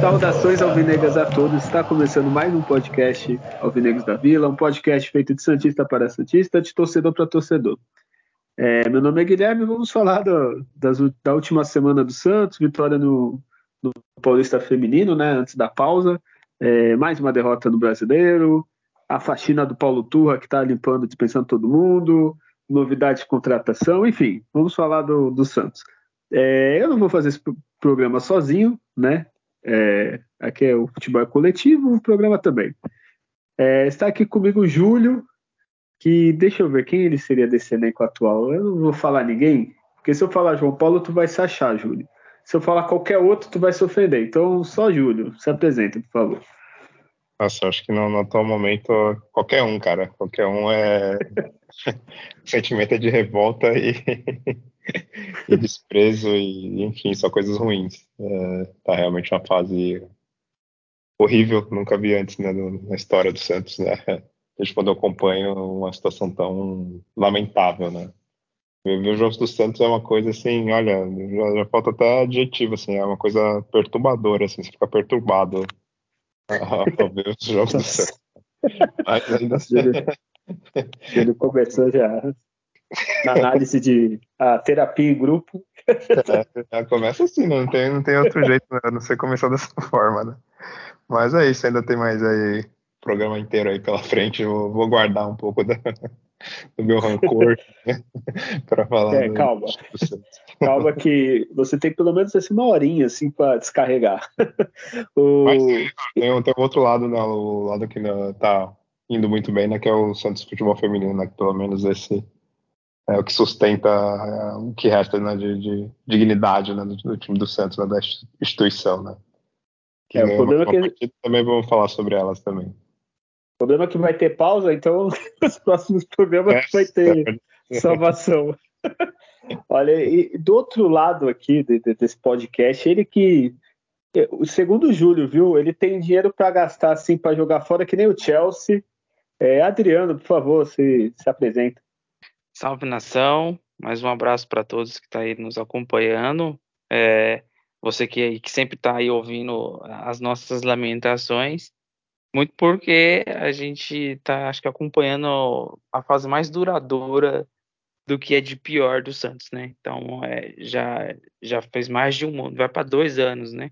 Saudações alvinegras a todos. Está começando mais um podcast Alvinegros da Vila, um podcast feito de Santista para Santista, de torcedor para torcedor. É, meu nome é Guilherme, vamos falar do, das, da última semana do Santos, vitória no, no Paulista Feminino, né, antes da pausa, é, mais uma derrota no Brasileiro, a faxina do Paulo Turra que está limpando, dispensando todo mundo, novidade de contratação, enfim, vamos falar do, do Santos. É, eu não vou fazer esse programa sozinho, né? É, aqui é o futebol coletivo, o programa também. É, está aqui comigo o Júlio, que deixa eu ver quem ele seria desse elenco atual. Eu não vou falar ninguém, porque se eu falar João Paulo, tu vai se achar, Júlio. Se eu falar qualquer outro, tu vai se ofender. Então, só Júlio, se apresenta, por favor. Nossa, acho que no, no atual momento, qualquer um, cara. Qualquer um é. sentimento é de revolta e, e desprezo, e enfim, só coisas ruins. É, tá realmente uma fase horrível, nunca vi antes né, na história do Santos, né? Desde quando eu acompanho uma situação tão lamentável, né? Ver os jogos do Santos é uma coisa assim, olha, já, já, falta até adjetivo, assim, é uma coisa perturbadora, assim, você fica perturbado ao ver os jogos do Santos. Mas ainda assim... Ele começou já na análise de a terapia em grupo. É, começa assim, não tem, não tem outro jeito, né? não sei começar dessa forma, né? Mas é isso, ainda tem mais aí programa inteiro aí pela frente, eu vou guardar um pouco da, do meu rancor para falar. É, calma. calma que você tem pelo menos assim, uma horinha assim para descarregar. o... Mas tem, tem outro lado, né, o lado que não tá indo muito bem, né, que é o Santos Futebol Feminino, né, que pelo menos esse é o que sustenta é, o que resta né, de, de dignidade né, do, do, time do Santos, né, da instituição, né. Que é, o problema é que também vamos falar sobre elas também. O problema é que vai ter pausa, então os próximos programas é, vai ter salvação. Olha, e do outro lado aqui de, de, desse podcast, ele que o segundo Júlio, viu? Ele tem dinheiro para gastar assim para jogar fora que nem o Chelsea é, Adriano, por favor, se, se apresenta. Salve nação, mais um abraço para todos que estão tá aí nos acompanhando. É, você que, que sempre está aí ouvindo as nossas lamentações, muito porque a gente está, acho que, acompanhando a fase mais duradoura do que é de pior do Santos, né? Então, é, já, já fez mais de um ano, vai para dois anos, né?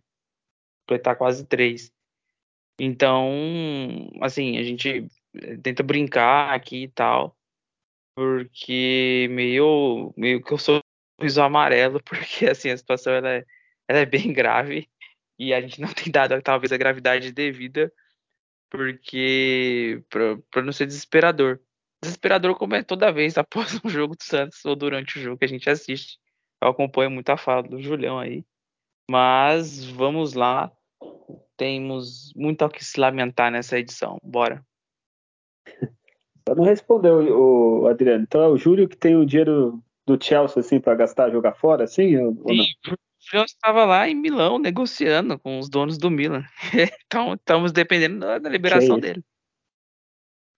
Completar quase três. Então, assim, a gente tenta brincar aqui e tal, porque meio, meio que eu sou sorriso amarelo, porque assim, a situação ela é, ela é bem grave e a gente não tem dado talvez a gravidade devida, porque para não ser desesperador. Desesperador como é toda vez após um jogo do Santos ou durante o jogo que a gente assiste. Eu acompanho muito a fala do Julião aí. Mas vamos lá. Temos muito ao que se lamentar nessa edição. Bora. Só não respondeu o, Adriano. Então é o Júlio que tem o dinheiro do Chelsea assim para gastar, jogar fora, assim? Ou, Sim, Eu estava lá em Milão negociando com os donos do Milan. então estamos dependendo da, da liberação dele.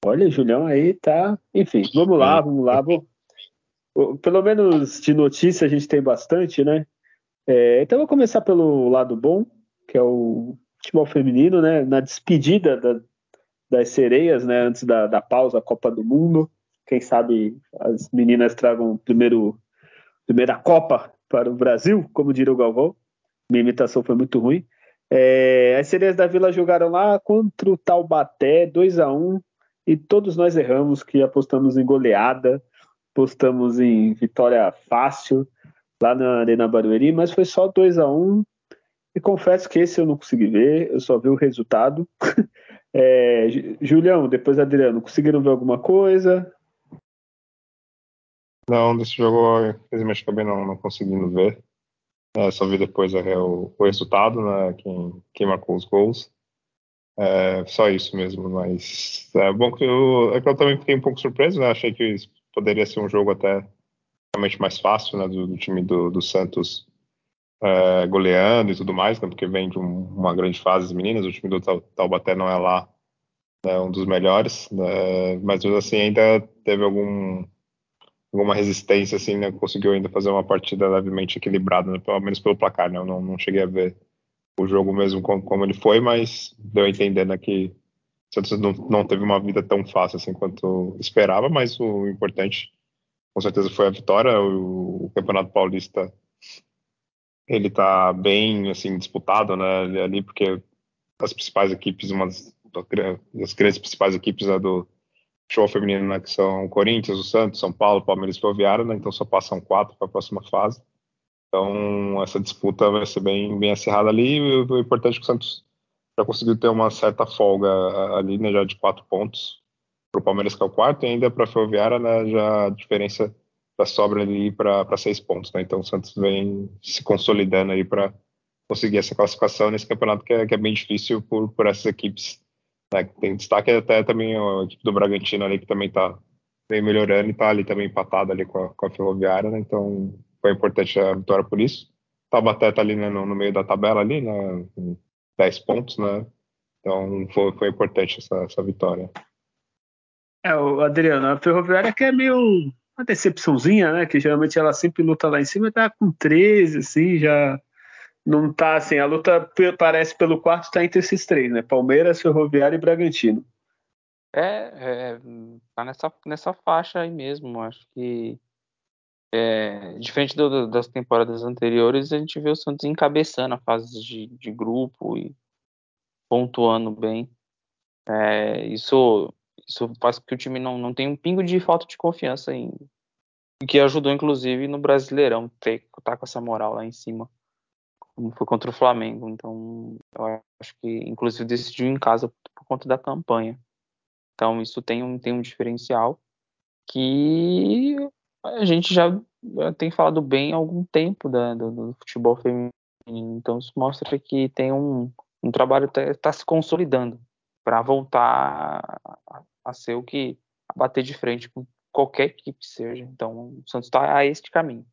Olha, Julião aí tá. Enfim, vamos lá, vamos lá. Pelo menos de notícia a gente tem bastante, né? É, então eu vou começar pelo lado bom, que é o futebol feminino, né? Na despedida da, das sereias, né? Antes da, da pausa, Copa do Mundo. Quem sabe as meninas tragam primeiro primeira Copa para o Brasil, como diria o Galvão. Minha imitação foi muito ruim. É, as sereias da Vila jogaram lá contra o Taubaté, 2 a 1 e todos nós erramos que apostamos em goleada, apostamos em vitória fácil lá na Arena Barueri, mas foi só 2 a 1 e confesso que esse eu não consegui ver, eu só vi o resultado. É, Julião, depois Adriano, conseguiram ver alguma coisa? Não, desse jogo, infelizmente, acabei não, não conseguindo ver. É, só vi depois é, o, o, resultado, né? Quem, quem marcou os gols. É, só isso mesmo, mas é bom que eu, é que eu também fiquei um pouco surpreso, né? Achei que poderia ser um jogo até realmente mais fácil, né? Do, do time do, do Santos é, goleando e tudo mais, né, porque vem de um, uma grande fase as meninas, o time do Taubaté não é lá né, um dos melhores, né, mas assim ainda teve algum alguma resistência assim, né, conseguiu ainda fazer uma partida levemente equilibrada, né, pelo menos pelo placar, né, eu não, não cheguei a ver o jogo mesmo como, como ele foi, mas deu a entender né, que o Santos não, não teve uma vida tão fácil assim quanto esperava, mas o importante com certeza foi a vitória, o, o Campeonato Paulista ele está bem assim disputado, né, ali porque as principais equipes, uma das, das grandes principais equipes né, do show feminino, né, que são Corinthians, o Santos, São Paulo, Palmeiras e Ferroviária, né, então só passam quatro para a próxima fase. Então essa disputa vai ser bem bem acirrada ali. E o importante é que o Santos já conseguiu ter uma certa folga ali, né, já de quatro pontos para o Palmeiras que é o quarto e ainda para a Ferroviária, né, já a diferença da sobra ali para seis pontos, né? Então o Santos vem se consolidando aí para conseguir essa classificação nesse campeonato que é, que é bem difícil por, por essas equipes. Né? Tem destaque até também a equipe do Bragantino ali que também está bem melhorando e está ali também empatada ali com a, com a Ferroviária, né? Então foi importante a vitória por isso. Taubaté está ali né, no, no, meio da tabela ali, né? 10 pontos, né? Então foi, foi importante essa, essa vitória. É, o Adriano, a Ferroviária que é meio uma decepçãozinha, né? Que geralmente ela sempre luta lá em cima, tá com 13, assim, já não tá assim. A luta parece pelo quarto tá entre esses três, né? Palmeiras, Ferroviária e Bragantino. É, é tá nessa, nessa faixa aí mesmo. Acho que é, diferente do, das temporadas anteriores, a gente vê o Santos encabeçando a fase de, de grupo e pontuando bem. É, isso isso faz com que o time não, não tenha um pingo de falta de confiança em que ajudou inclusive no Brasileirão ter tá com essa moral lá em cima como foi contra o Flamengo então eu acho que inclusive decidiu em casa por conta da campanha então isso tem um tem um diferencial que a gente já tem falado bem há algum tempo da, do, do futebol feminino então isso mostra que tem um, um trabalho está tá se consolidando para voltar a ser o que a bater de frente com qualquer equipe seja. Então, o Santos está a este caminho.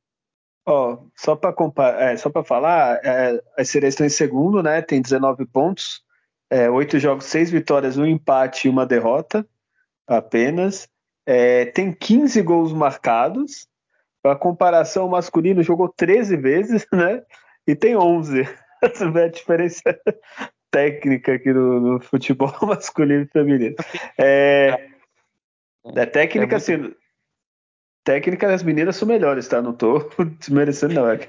Ó, oh, só para é, só para falar, é, as sereias estão em segundo, né? Tem 19 pontos, é, 8 jogos, 6 vitórias, um empate e uma derrota apenas. É, tem 15 gols marcados. Para comparação, o masculino jogou 13 vezes, né? E tem 11. Você vê a diferença técnica aqui no, no futebol masculino e feminino. É, é técnica, é muito... assim. Técnica das meninas são melhores, tá? Não tô desmerecendo, não. É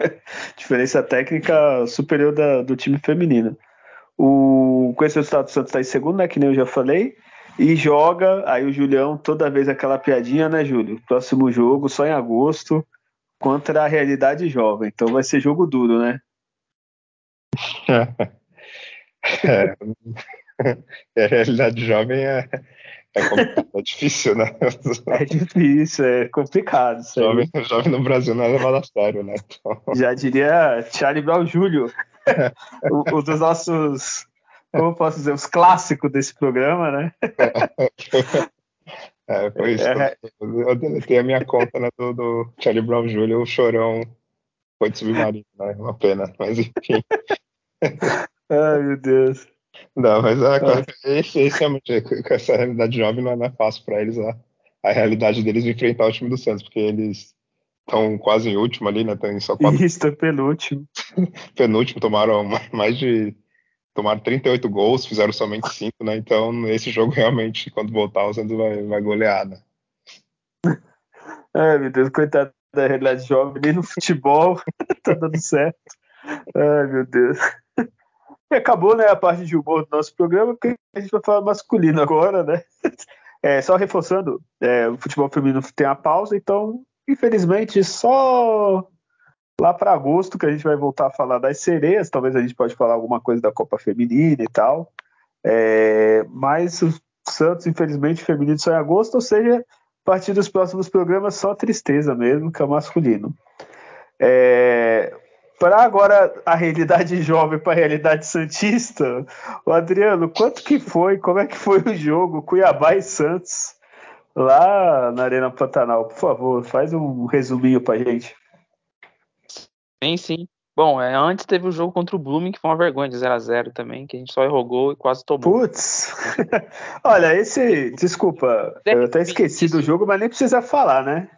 diferença técnica superior da, do time feminino. O, com esse resultado, o Santos tá em segundo, né? Que nem eu já falei. E joga, aí o Julião, toda vez aquela piadinha, né, Júlio? Próximo jogo, só em agosto, contra a realidade jovem. Então vai ser jogo duro, né? É, a realidade jovem é, é, é, difícil, né? É difícil, é complicado. Jovem, jovem, no Brasil não é levado a sério, né? Então... Já diria Charlie Brown Jr., um dos nossos, como posso dizer, os clássicos desse programa, né? É, foi isso. É. Eu deletei a minha conta né, do, do Charlie Brown Jr., o chorão foi de submarino, né? Uma pena, mas enfim. Ai, meu Deus. Não, mas é, esse, esse é, com essa realidade jovem não é mais fácil para eles a, a realidade deles de enfrentar o time do Santos, porque eles estão quase em último ali, né? Tem só quatro. Isso, é penúltimo. penúltimo, tomaram mais de. Tomaram 38 gols, fizeram somente 5, né? Então, esse jogo realmente, quando voltar, o Santos vai, vai golear, né? Ai, meu Deus, coitado da realidade jovem, nem no futebol tá dando certo. Ai, meu Deus. E acabou, né, a parte de humor do nosso programa, porque a gente vai falar masculino agora, né? É, só reforçando, é, o futebol feminino tem a pausa, então, infelizmente, só lá para agosto que a gente vai voltar a falar das sereias. Talvez a gente pode falar alguma coisa da Copa Feminina e tal. É, mas o Santos, infelizmente, feminino só em agosto, ou seja, a partir dos próximos programas, só tristeza mesmo, que é o masculino. É, para agora a realidade jovem para a realidade santista, o Adriano, quanto que foi, como é que foi o jogo Cuiabá e Santos lá na Arena Pantanal? Por favor, faz um resuminho para gente. Sim, sim. Bom, é, antes teve o jogo contra o Blooming, que foi uma vergonha de 0x0 tambem, que a gente só errou e quase tomou. Putz! Olha, esse. Desculpa, eu até esqueci do jogo, mas nem precisa falar, né?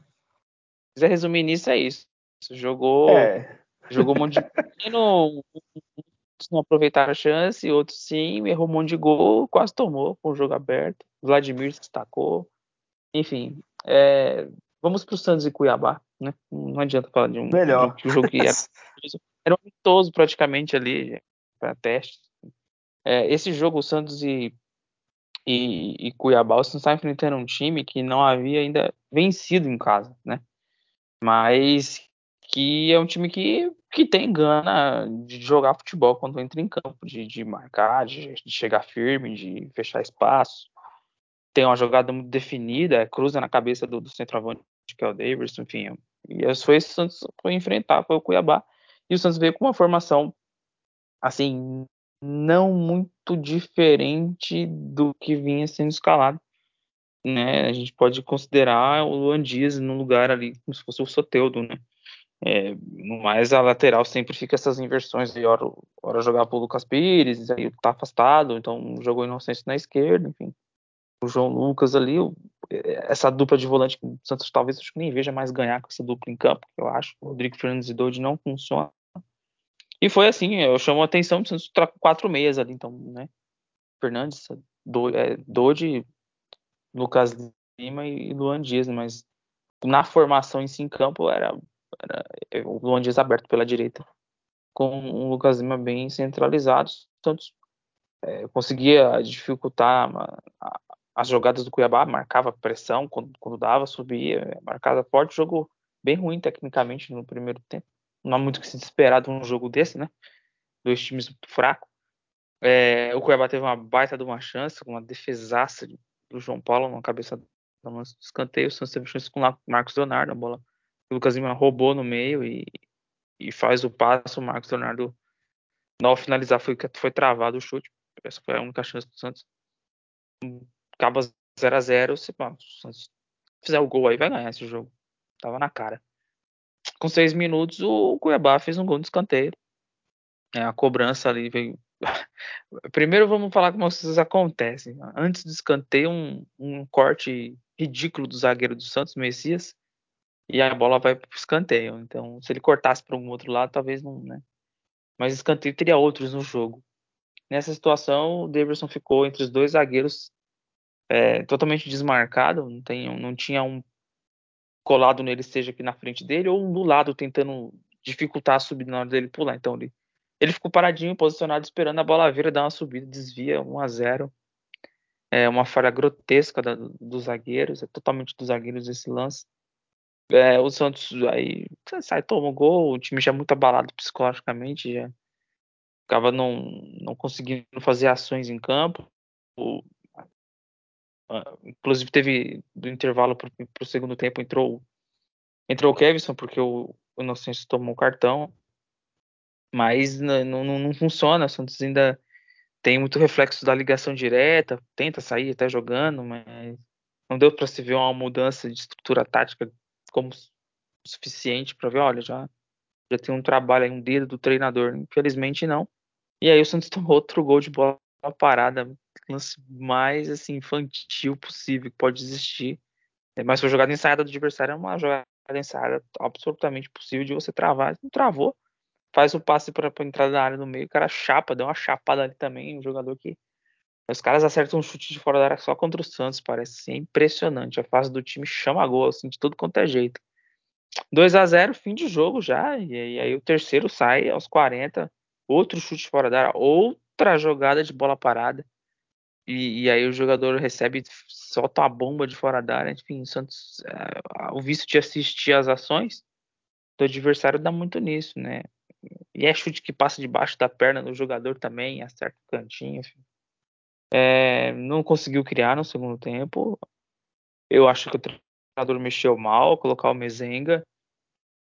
Se quiser resumir nisso, é isso. Jogou. É. Jogou um monte de. Uns não aproveitaram a chance, outros sim, errou um monte de gol, quase tomou com o jogo aberto. Vladimir se destacou. Enfim, é, vamos para o Santos e Cuiabá, né? Não adianta falar de um, Melhor. De um jogo que era era um amistoso praticamente ali para teste. É, esse jogo, o Santos e, e, e Cuiabá, o Santos está enfrentando um time que não havia ainda vencido em casa, né? Mas que é um time que, que tem gana de jogar futebol quando entra em campo, de, de marcar, de, de chegar firme, de fechar espaço. Tem uma jogada muito definida, é cruza na cabeça do, do centroavante, que é o Davidson, enfim. E foi isso que o Santos foi enfrentar, foi o Cuiabá. E o Santos veio com uma formação, assim, não muito diferente do que vinha sendo escalado. Né? A gente pode considerar o Luan Dias no lugar ali, como se fosse o Soteudo, né? É, no mais, a lateral sempre fica essas inversões de hora, hora jogar pro Lucas Pires, aí tá afastado, então jogou Inocêncio na esquerda, enfim. O João Lucas ali, essa dupla de volante que o Santos talvez acho que nem veja mais ganhar com essa dupla em campo, eu acho. O Rodrigo Fernandes e Dodi não funciona. E foi assim, eu chamo a atenção, Santos troca quatro meias ali, então, né? Fernandes, do, é, Dodi, Lucas Lima e Luan Dias, mas na formação em si em campo era, era é, o Luan aberto pela direita, com o Lucas Lima bem centralizado. Santos é, conseguia dificultar a, as jogadas do Cuiabá, marcava pressão quando, quando dava, subia, marcava forte, jogo bem ruim tecnicamente no primeiro tempo não há muito que se esperar de um jogo desse, né? Dois times fracos. É, o Cuiabá teve uma baita de uma chance, uma defesaça do João Paulo na cabeça do escanteio. O Santos teve chance com o Marcos Leonardo, a bola o Lucas Lima roubou no meio e, e faz o passo. O Marcos Leonardo, ao finalizar, foi, foi travado o chute. Essa foi a única chance do Santos. Acaba 0 a 0 se o Santos fizer o gol aí, vai ganhar esse jogo. Tava na cara com seis minutos, o Cuiabá fez um gol de escanteio. É, a cobrança ali veio. Primeiro vamos falar como as coisas acontecem. Antes do escanteio, um, um corte ridículo do zagueiro do Santos, Messias, e a bola vai para o escanteio. Então, se ele cortasse para um outro lado, talvez não, né? Mas escanteio teria outros no jogo. Nessa situação, o Davidson ficou entre os dois zagueiros é, totalmente desmarcado, não, tem, não tinha um colado nele, seja aqui na frente dele, ou um do lado tentando dificultar a subida na hora dele pular. Então ele, ele ficou paradinho, posicionado, esperando a bola vir, dar uma subida, desvia 1 a 0 É uma falha grotesca da, dos zagueiros, é totalmente dos zagueiros esse lance. É, o Santos aí sai, toma o gol, o time já é muito abalado psicologicamente, já acaba não, não conseguindo fazer ações em campo. O, inclusive teve do intervalo para o segundo tempo entrou entrou o Kevson porque o, o Inocêncio tomou cartão mas não, não, não funciona o Santos ainda tem muito reflexo da ligação direta tenta sair até jogando mas não deu para se ver uma mudança de estrutura tática como suficiente para ver olha já já tem um trabalho aí um dedo do treinador infelizmente não e aí o Santos tomou outro gol de bola parada lance mais assim, infantil possível que pode existir. É, mas foi jogada ensaiada do adversário, é uma jogada ensaiada absolutamente possível de você travar. Não travou, faz o passe para a entrada da área no meio, o cara chapa, deu uma chapada ali também, um jogador que. Os caras acertam um chute de fora da área só contra o Santos, parece impressionante. A fase do time chama gol, assim, de tudo quanto é jeito. 2 a 0 fim de jogo já, e aí, o terceiro sai aos 40, outro chute fora da área, outra jogada de bola parada. E, e, aí o jogador recebe, solta a bomba de fora da área. Enfim, o Santos, é, o vício de assistir às ações do adversário dá muito nisso, né? E é chute que passa debaixo da perna do jogador também, acerta o cantinho. Enfim. É, não conseguiu criar no segundo tempo. Eu acho que o treinador mexeu mal, colocar o Mezenga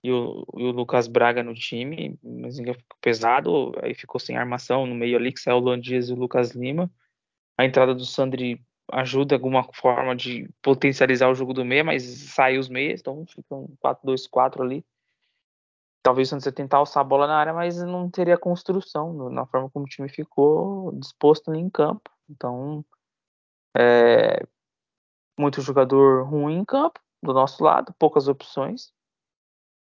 e o, e o Lucas Braga no time. O Mezenga ficou pesado, aí ficou sem armação no meio ali, que saiu o Luan Dias e o Lucas Lima a entrada do Sandri ajuda alguma forma de potencializar o jogo do meia, mas sai os meias, então fica um 4-2-4 ali. talvez ia tentar alçar a bola na área, mas não teria construção na forma como o time ficou disposto ali em campo. Então, é, muito jogador ruim em campo, do nosso lado, poucas opções.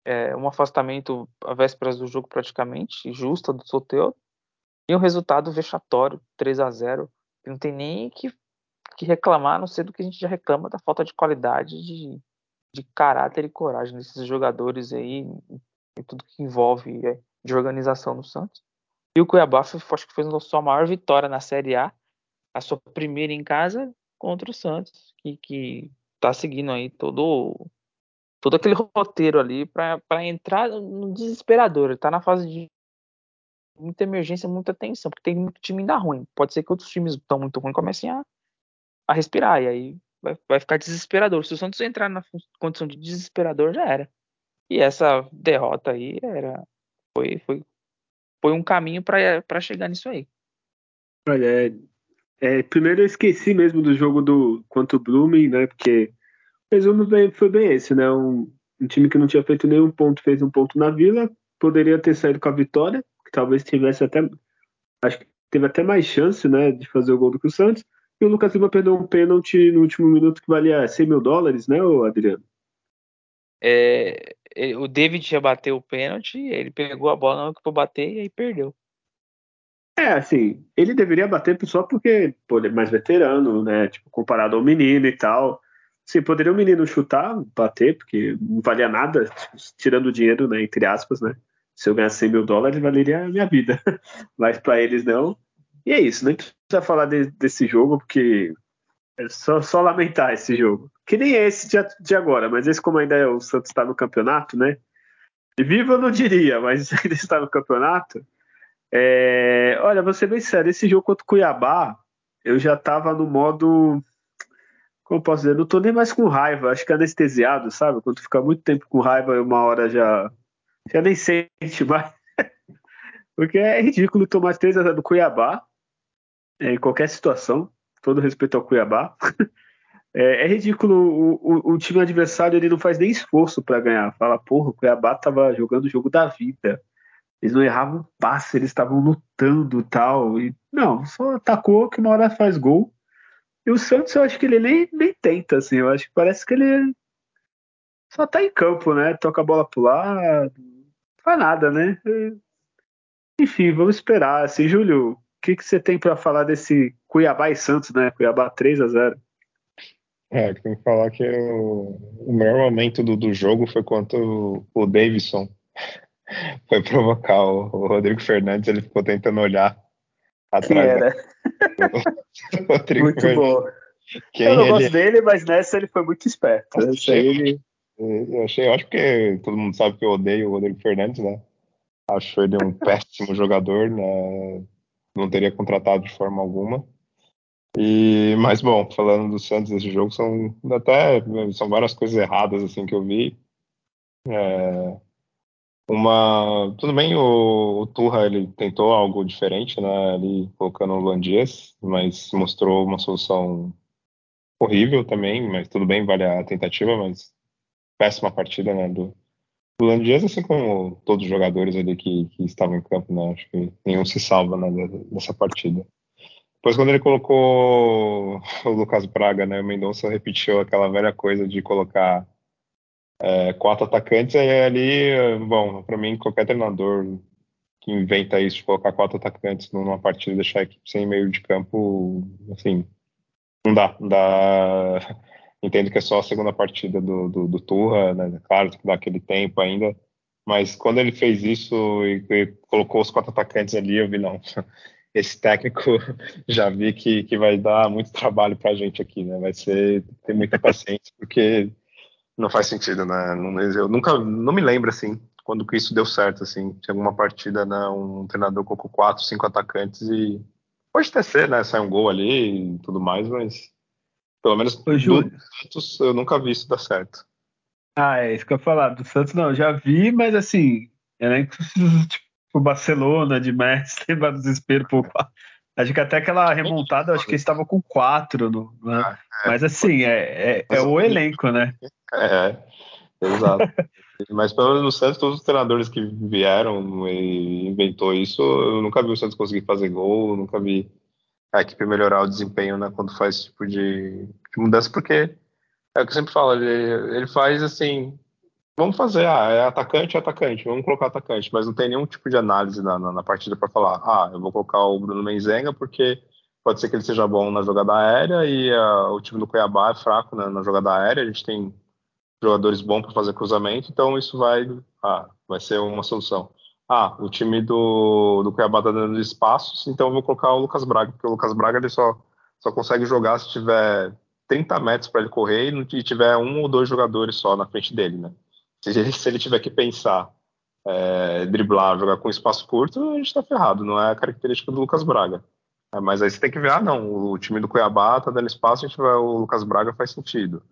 É, um afastamento à vésperas do jogo praticamente, justa do Soteudo. E um resultado vexatório, 3 a 0 Não tem nem que, que reclamar, a não ser do que a gente já reclama da falta de qualidade, de, de caráter e coragem desses jogadores aí, e tudo que envolve é, de organização no Santos. E o Cuiabá acho que fez a sua maior vitória na Série A, a sua primeira em casa contra o Santos, que, que tá seguindo aí todo todo aquele roteiro ali para entrar no desesperador. Ele tá na fase de muita emergência, muita tensão, porque tem muito time ainda ruim. Pode ser que outros times estão muito ruins comecem a, a respirar, e aí vai, vai ficar desesperador. Se o Santos entrar na condição de desesperador, já era. E essa derrota aí era foi, foi, foi um caminho para chegar nisso aí. Olha, é, primeiro eu esqueci mesmo do jogo do contra o Blooming, né? Porque o resumo foi bem esse, né? Um, um time que não tinha feito nenhum ponto fez um ponto na Vila, poderia ter saído com a vitória, talvez tivesse até. Acho que teve até mais chance né, de fazer o gol do que o Santos. E o Lucas Lima perdeu um pênalti no último minuto que valia 100 mil dólares, né, Adriano? É, o David ia bater o pênalti, ele pegou a bola na hora que foi bater e aí perdeu. É, assim, ele deveria bater só porque pô, ele é mais veterano, né? Tipo, comparado ao menino e tal. Sim, poderia o menino chutar, bater, porque não valia nada, tirando o dinheiro, né? Entre aspas, né? se eu ganhasse 100 mil dólares, valeria a minha vida. Mas para eles não. E é isso, nem precisa falar de, desse jogo, porque é só, só, lamentar esse jogo. Que nem esse de, de agora, mas esse, como ainda é, o Santos está no campeonato, né? Viva eu não diria, mas ainda está no campeonato. É, olha, vou ser bem sério, esse jogo contra o Cuiabá, eu já estava no modo. Como posso dizer? Não tô nem mais com raiva, acho que é anestesiado, sabe? Quando fica muito tempo com raiva, uma hora já já nem sente mais. Porque é ridículo tomar 3 a 0 do Cuiabá é, em qualquer situação, todo respeito ao Cuiabá. É, é ridículo o, o, o, time adversário ele não faz nem esforço para ganhar. Fala, porra, o Cuiabá tava jogando o jogo da vida. Eles não erravam passe, eles estavam lutando tal. E não, só atacou que uma hora faz gol. E o Santos eu acho que ele nem, nem tenta, assim. Eu acho que parece que ele só tá em campo, né? Toca a bola pro lado, faz nada, né? Enfim, vamos esperar. Assim, Júlio, o que, que você tem para falar desse Cuiabá e Santos, né? Cuiabá 3 a 0 É, tem que falar que o, o melhor momento do, do jogo foi quando o, o Davidson foi provocar o, o, Rodrigo Fernandes, ele ficou tentando olhar atrás. Quem era? muito Fernandes. bom. Quem eu não ele... gosto dele, mas nessa ele foi muito esperto. Essa ele... Eu achei ótimo porque todo mundo sabe que eu odeio o Rodrigo Fernandes, né? Acho ele um péssimo jogador, né? Não teria contratado de forma alguma. E, mas bom, falando do Santos desse jogo, são até são várias coisas erradas assim que eu vi. É, uma, tudo bem, o, o Turra ele tentou algo diferente, né? Ali colocando o Landias, mas mostrou uma solução horrível também, mas tudo bem, vale a tentativa, mas péssima partida né, do, do Landias, assim como todos os jogadores ali que, que estavam em campo, né? Acho que nenhum se salva né, dessa partida. Depois, quando ele colocou o Lucas Braga, né, o Mendonça repetiu aquela velha coisa de colocar é, quatro atacantes, e ali, bom, para mim, qualquer treinador que inventa isso, de colocar quatro atacantes numa partida e deixar a equipe sem meio de campo, assim, não dá, não dá Entendo que é só a segunda partida do, do, do Turra, né? Claro que dá aquele tempo ainda, mas quando ele fez isso e, e, colocou os quatro atacantes ali, eu vi, não, esse técnico já vi que, que vai dar muito trabalho para a gente aqui, né? Vai ser, ter muita paciência, porque não faz sentido, né? Eu nunca, não me lembro, assim, quando que isso deu certo, assim, tinha alguma partida, né? Um treinador colocou quatro, cinco atacantes e pode até ser, né? Sai um gol ali e tudo mais, mas pelo menos Ô, do Santos eu nunca vi isso dar certo. Ah, é isso que eu ia falar. Do Santos não, já vi, mas assim, elenco tipo Barcelona, de Messi, lembra desespero, pô. Acho que até aquela remontada, acho que eles estavam com quatro, no, né? ah, é, mas assim, é, é, é, o elenco, né? É, Exato. Mas pelo menos no Santos, todos os treinadores que vieram e inventou isso, eu nunca vi o Santos conseguir fazer gol, nunca vi a equipe melhorar o desempenho né, quando faz esse tipo de, de mudança, porque é o que eu sempre falo, ele, ele faz assim, vamos fazer, ah, é atacante, é atacante, vamos colocar atacante, mas não tem nenhum tipo de análise na, na, na partida para falar, ah, eu vou colocar o Bruno Menzenga porque pode ser que ele seja bom na jogada aérea e uh, o time do Cuiabá é fraco né, na jogada aérea, a gente tem jogadores bons para fazer cruzamento, então isso vai, ah, vai ser uma solução. Ah, o time do, do Cuiabá está dando espaços, então eu vou colocar o Lucas Braga, porque o Lucas Braga ele só, só consegue jogar se tiver 30 metros para ele correr e tiver um ou dois jogadores só na frente dele, né? Se ele, tiver que pensar, é, driblar, jogar com espaço curto, a gente está ferrado, não é a característica do Lucas Braga. É, mas aí você tem que ver, ah, não, o time do Cuiabá está dando espaço, a gente vai, o Lucas Braga faz sentido.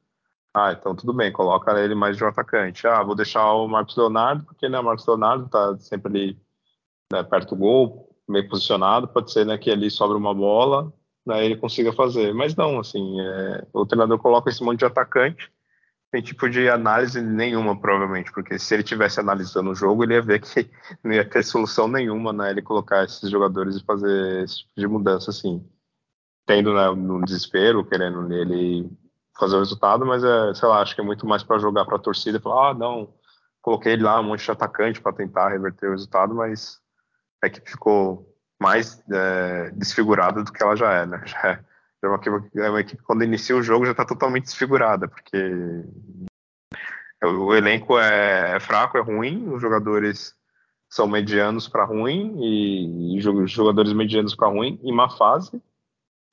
Ah, então tudo bem, coloca ele mais de um atacante. Ah, vou deixar o Marcos Leonardo, porque né, o Marcos Leonardo tá sempre ali né, perto do gol, meio posicionado, pode ser né, que ali sobra uma bola, né, ele consiga fazer. Mas não, assim, é, o treinador coloca esse monte de atacante, tem tipo de análise nenhuma, provavelmente, porque se ele tivesse analisando o jogo, ele ia ver que não ia ter solução nenhuma, né, ele colocar esses jogadores e fazer esse tipo de mudança, assim, tendo né, no desespero, querendo ele fazer o resultado, mas é, sei lá, acho que é muito mais para jogar para a torcida e falar, ah, não, coloquei lá um monte de atacante para tentar reverter o resultado, mas a equipe ficou mais é, desfigurada do que ela já é, né? Já é, é, uma, equipe, é uma equipe quando inicia o jogo já está totalmente desfigurada, porque o elenco é, é, fraco, é ruim, os jogadores são medianos para ruim e, e jogadores medianos para ruim em má fase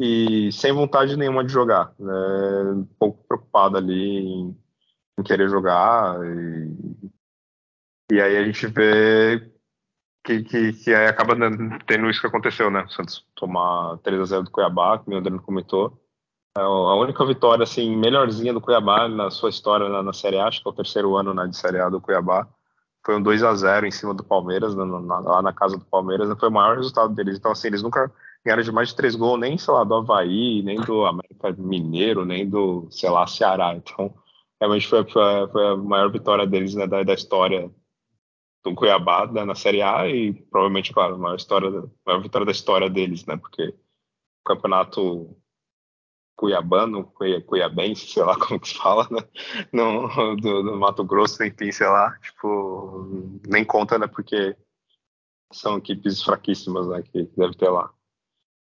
e sem vontade nenhuma de jogar, né? um pouco preocupado ali em, em querer jogar e, e, aí a gente vê que, que, que acaba tendo isso que aconteceu, né? O Santos tomar 3 a 0 do Cuiabá, que o Adriano comentou. É, a única vitória assim melhorzinha do Cuiabá na sua história na, na Série A, acho que é o terceiro ano né, de Série A do Cuiabá, foi um 2 a 0 em cima do Palmeiras, na, na, lá na casa do Palmeiras, foi o maior resultado deles. Então, assim, eles nunca ganharam de mais de três gols, nem, sei lá, do Havaí, nem do América Mineiro, nem do, sei lá, Ceará. Então, realmente foi, foi, foi a maior vitória deles né, da, da história do Cuiabá né, na Série A e provavelmente, claro, a maior, história, a maior vitória da história deles, né? Porque o campeonato cuiabano, cuiabense, sei lá como que se fala, né? No, do, do Mato Grosso, enfim, sei lá, tipo, nem conta, né? Porque são equipes fraquíssimas, né? Que deve ter lá.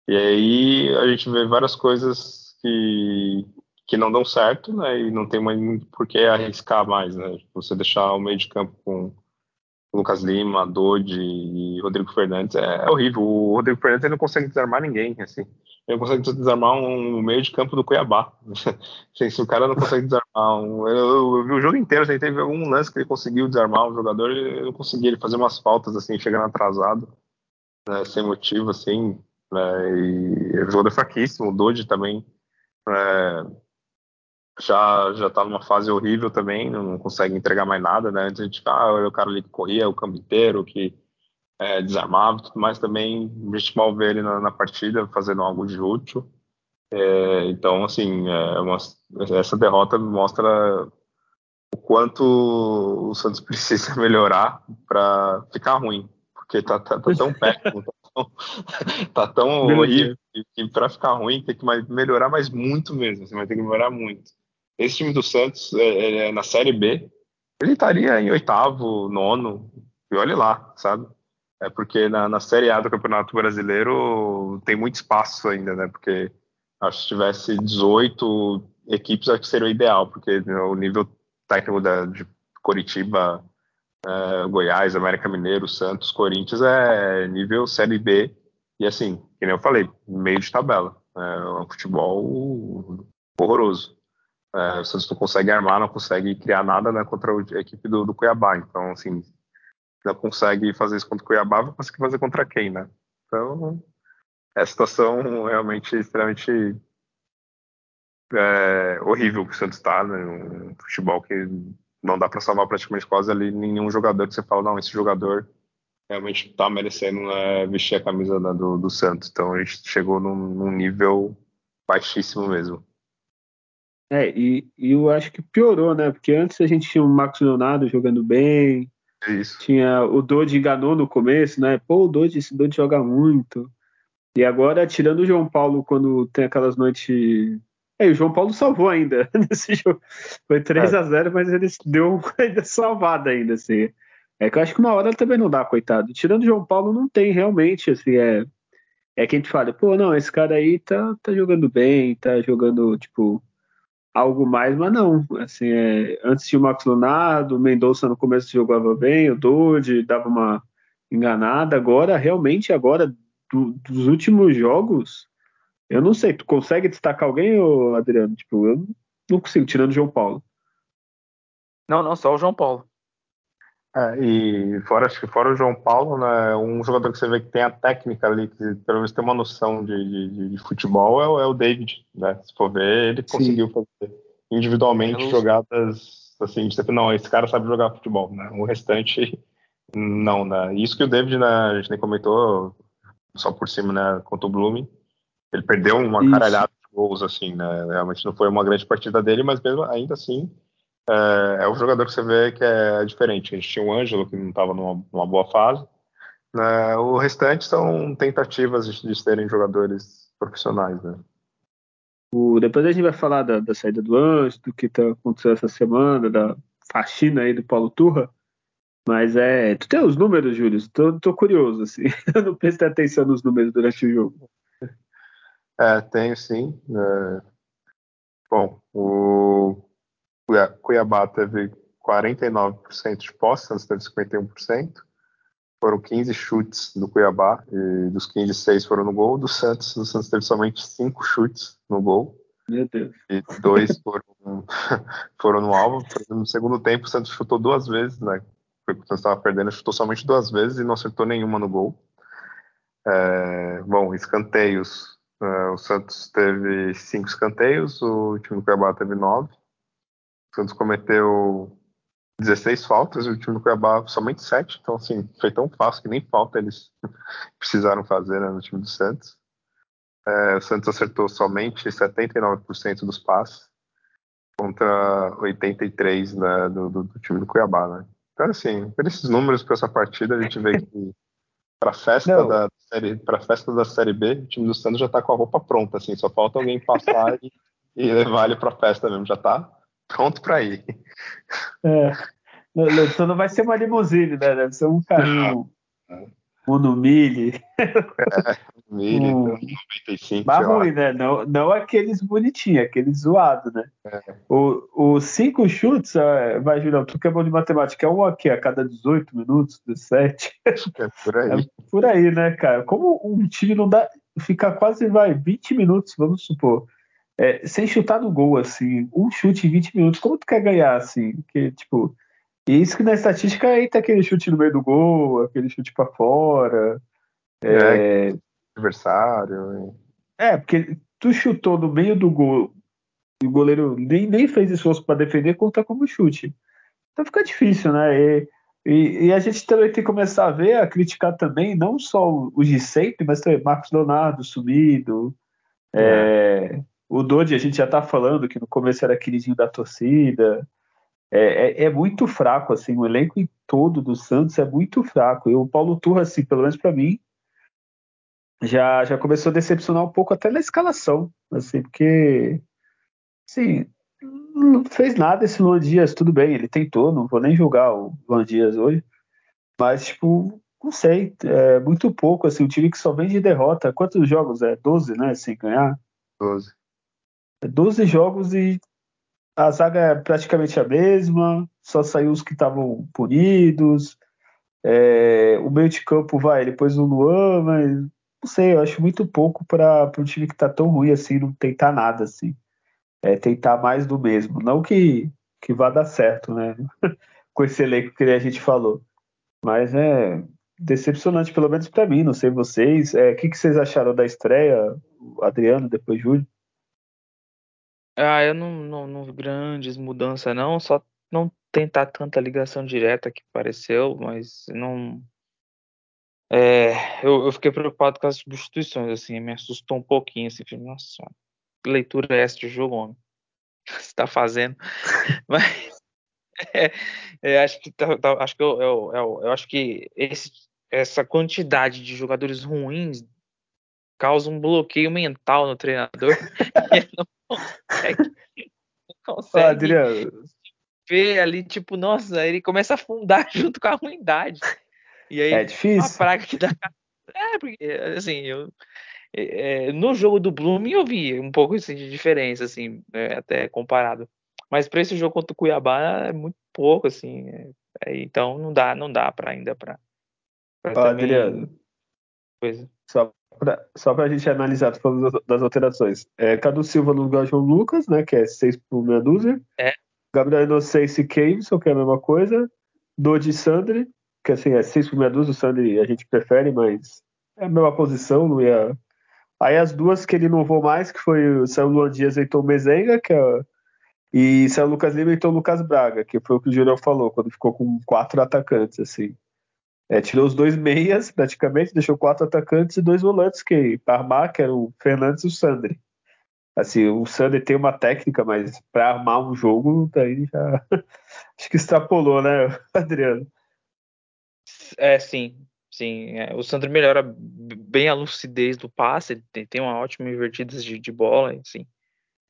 E aí a gente vê várias coisas que, que não dão certo, né? E não tem mais por que arriscar mais, né? Você deixar o meio de campo com Lucas Lima, Dodi e Rodrigo Fernandes é, é horrível. O Rodrigo Fernandes não consegue desarmar ninguém, assim. Ele não consegue desarmar um meio de campo do Cuiabá. assim, se o cara não consegue desarmar um. Eu, eu, eu vi o jogo inteiro, assim, teve algum lance que ele conseguiu desarmar um jogador, ele não conseguia ele fazer umas faltas assim, chegando atrasado, né, sem motivo, assim. Né, e o jogo é fraquíssimo, o Dodge também é, já já tá numa fase horrível também, não consegue entregar mais nada, né? Antes a gente ah, o cara ali que corria, o campo inteiro, que é, desarmava, tudo mais também, a gente mal vê ele na, na partida fazendo algo de útil. É, então, assim, é uma, essa derrota mostra o quanto o Santos precisa melhorar para ficar ruim, porque tá, tá, tá tão péssimo, tá tão horrível que, para ficar ruim tem que melhorar, mas muito mesmo. Você vai ter que melhorar muito. Esse time do Santos, é, é, na Série B, ele estaria em oitavo, nono, e olhe lá, sabe? É porque na, na Série A do Campeonato Brasileiro tem muito espaço ainda, né? Porque acho que se tivesse 18 equipes, acho que seria o ideal, porque né, o nível técnico da, de Coritiba, é, Goiás, América Mineiro, Santos, Corinthians é nível Série B. E assim, que nem eu falei, meio de tabela. É um futebol horroroso. É, o Santos não consegue armar, não consegue criar nada né, contra a equipe do, do, Cuiabá. Então, assim, não consegue fazer isso contra o Cuiabá, vai conseguir fazer contra quem, né? Então, é a situação realmente extremamente é, horrível que o Santos está, né? Um futebol que não dá para salvar praticamente quase ali nenhum jogador que você fala, não, esse jogador realmente está merecendo né, vestir a camisa né, do, do, Santos. Então a gente chegou num, num, nível baixíssimo mesmo. É, e, e, eu acho que piorou, né? Porque antes a gente tinha o Marcos Leonardo jogando bem. É isso. Tinha o Dodge enganou no começo, né? Pô, o Dodge, esse Dodge joga muito. E agora, tirando o João Paulo quando tem aquelas noites. É, o João Paulo salvou ainda nesse jogo. Foi 3 é. a 0 mas ele deu ainda salvada ainda, assim. É que eu acho que uma hora também não dá, coitado. Tirando o João Paulo, não tem realmente, assim, é. É que a gente fala, pô, não, esse cara aí tá, tá jogando bem, tá jogando, tipo, algo mais, mas não. Assim, é, antes tinha o Max Leonardo, o Mendonça no começo jogava bem, o Dodge dava uma enganada. Agora, realmente, agora, do, dos últimos jogos, eu não sei, tu consegue destacar alguém, Adriano? Tipo, eu não consigo, tirando o João Paulo. Não, não, só o João Paulo. É, e fora, acho que fora o João Paulo, né, um jogador que você vê que tem a técnica ali, que pelo menos tem uma noção de, de, de futebol, é o, é o, David, né? Se for ver, ele Sim. conseguiu fazer individualmente Eu... jogadas assim, você não, esse cara sabe jogar futebol, né? O restante, não, né? Isso que o David, né, a gente nem comentou, só por cima, né, contra o Blooming, ele perdeu uma Isso. caralhada de gols, assim, né? Realmente não foi uma grande partida dele, mas mesmo ainda assim é, é o jogador que você vê que é diferente. A gente tinha o Ângelo, que não estava numa, numa, boa fase. Né? O restante são tentativas de, de serem jogadores profissionais. Né? O, depois a gente vai falar da, da saída do Ângelo, do que tá acontecendo essa semana, da faxina aí do Paulo Turra. Mas é. Tu tem os números, Júlio? Tô, tô curioso, assim. Eu não prestei atenção nos números durante o jogo. É, tenho sim. É... Bom, o Cuiabá teve 49% de posse, Santos teve 51%. Foram 15 chutes do Cuiabá, e dos 15, 6 foram no gol. Do Santos, o Santos teve somente 5 chutes no gol. Meu Deus. E dois foram, foram no alvo. No segundo tempo, o Santos chutou duas vezes, né? O Santos estava perdendo, chutou somente duas vezes e não acertou nenhuma no gol. É, bom, escanteios. É, o Santos teve cinco escanteios, o time do Cuiabá teve nove. O Santos cometeu 16 faltas e o time do Cuiabá somente 7. Então, assim, foi tão fácil que nem falta eles precisaram fazer né, no time do Santos. É, o Santos acertou somente 79% dos passes contra 83% né, do, do, do, time do Cuiabá, né? Então, assim, por esses números para essa partida, a gente vê que para festa da série, para festa da série B, o time do Santos já está com a roupa pronta, assim, só falta alguém passar e, e levar ele para festa mesmo, já está pronto para ir. É. Então não vai ser uma limusine, né? Deve ser um carrinho. Uno Mille. É, Mille, um, 95. Mas ruim, né? Não, não aqueles bonitinhos, aqueles zoados, né? É. Os o cinco chutes, é, vai, Julião, tu que é bom de matemática, é um aqui a cada 18 minutos, 17. É por aí. É por aí, né, cara? Como um time não dá. Fica quase, vai, 20 minutos, vamos supor é, sem chutar no gol, assim, um chute em 20 minutos, como tu quer ganhar, assim? Que, tipo, isso que na estatística aí tá aquele chute no meio do gol, aquele chute para fora. É, é, adversário. É, porque tu chutou no meio do gol e o goleiro nem, nem fez esforço para defender, conta como chute. Então fica difícil, né? E, e, e, a gente também tem que começar a ver, a criticar também, não só os de sempre, mas também Marcos Leonardo sumido, é. É, o Dodi, a gente já tá falando que no começo era queridinho da torcida. É, é, é, muito fraco, assim, o elenco todo do Santos é muito fraco. E o Paulo Turra, assim, pelo menos para mim, já, já começou a decepcionar um pouco até na escalação, assim, porque, assim, não fez nada esse Luan Dias, tudo bem, ele tentou, não vou nem julgar o Luan Dias hoje, mas, tipo, não sei, é muito pouco, assim, um time que só vem de derrota, quantos jogos é? 12, né, sem ganhar? 12. 12 jogos e a zaga é praticamente a mesma, só saiu os que estavam punidos. É, o meio de campo vai, depois o Luan, mas não sei, eu acho muito pouco para um time que está tão ruim assim, não tentar nada assim. É tentar mais do mesmo. Não que, que vá dar certo, né? Com esse elenco que a gente falou. Mas é decepcionante, pelo menos para mim, não sei vocês. É, o que, que vocês acharam da estreia, Adriano, depois Júlio? Ah, eu não, não, não grandes mudanças não, só não tentar tanta ligação direta que pareceu, mas não. É, eu, eu fiquei preocupado com as substituições, assim, me assustou um pouquinho, assim, falei, nossa, que leitura é essa de jogo, homem? está fazendo. Mas é, é, acho que tá, tá, acho que eu, eu, eu, eu, acho que esse, essa quantidade de jogadores ruins causa um bloqueio mental no treinador. ele não consegue, não consegue ah, Adriano. ver ali, tipo, nossa, ele começa a afundar junto com a ruindade. E aí, é difícil. Uma praga que dá. É, porque, assim, eu, é, é, no jogo do Bloom eu vi um pouco assim, de diferença, assim, é, até comparado. Mas para esse jogo contra o Cuiabá é muito pouco, assim. É, é então não dá, não dá para ainda para. Adriano. Coisa. Só pra, só pra gente analisar, falando das alterações. É, Cadu Silva no lugar de João Lucas, né? Que é 6 por meia dúzia. É. Gabriel Inocência e Caveson, que é a mesma coisa. Dodi Sandri, que assim, é 6 por meia dúzia, o Sandri a gente prefere, mas é a mesma posição, não ia. Aí as duas que ele não vou mais, que foi o São Luan Dias e Heitor Mezenga, que é e São Lucas Lima e Lucas Braga, que foi o que o Júnior falou, quando ficou com quatro atacantes, assim. É, tirou os dois meias, praticamente, deixou quatro atacantes e dois volantes, que para armar, que era o Fernandes e o Sandri. Assim, o Sandri tem uma técnica, mas para armar um jogo, daí já acho que extrapolou, né, Adriano? É, sim, sim. É, o Sandri melhora bem a lucidez do passe, ele tem, uma ótima invertida de, de bola, assim.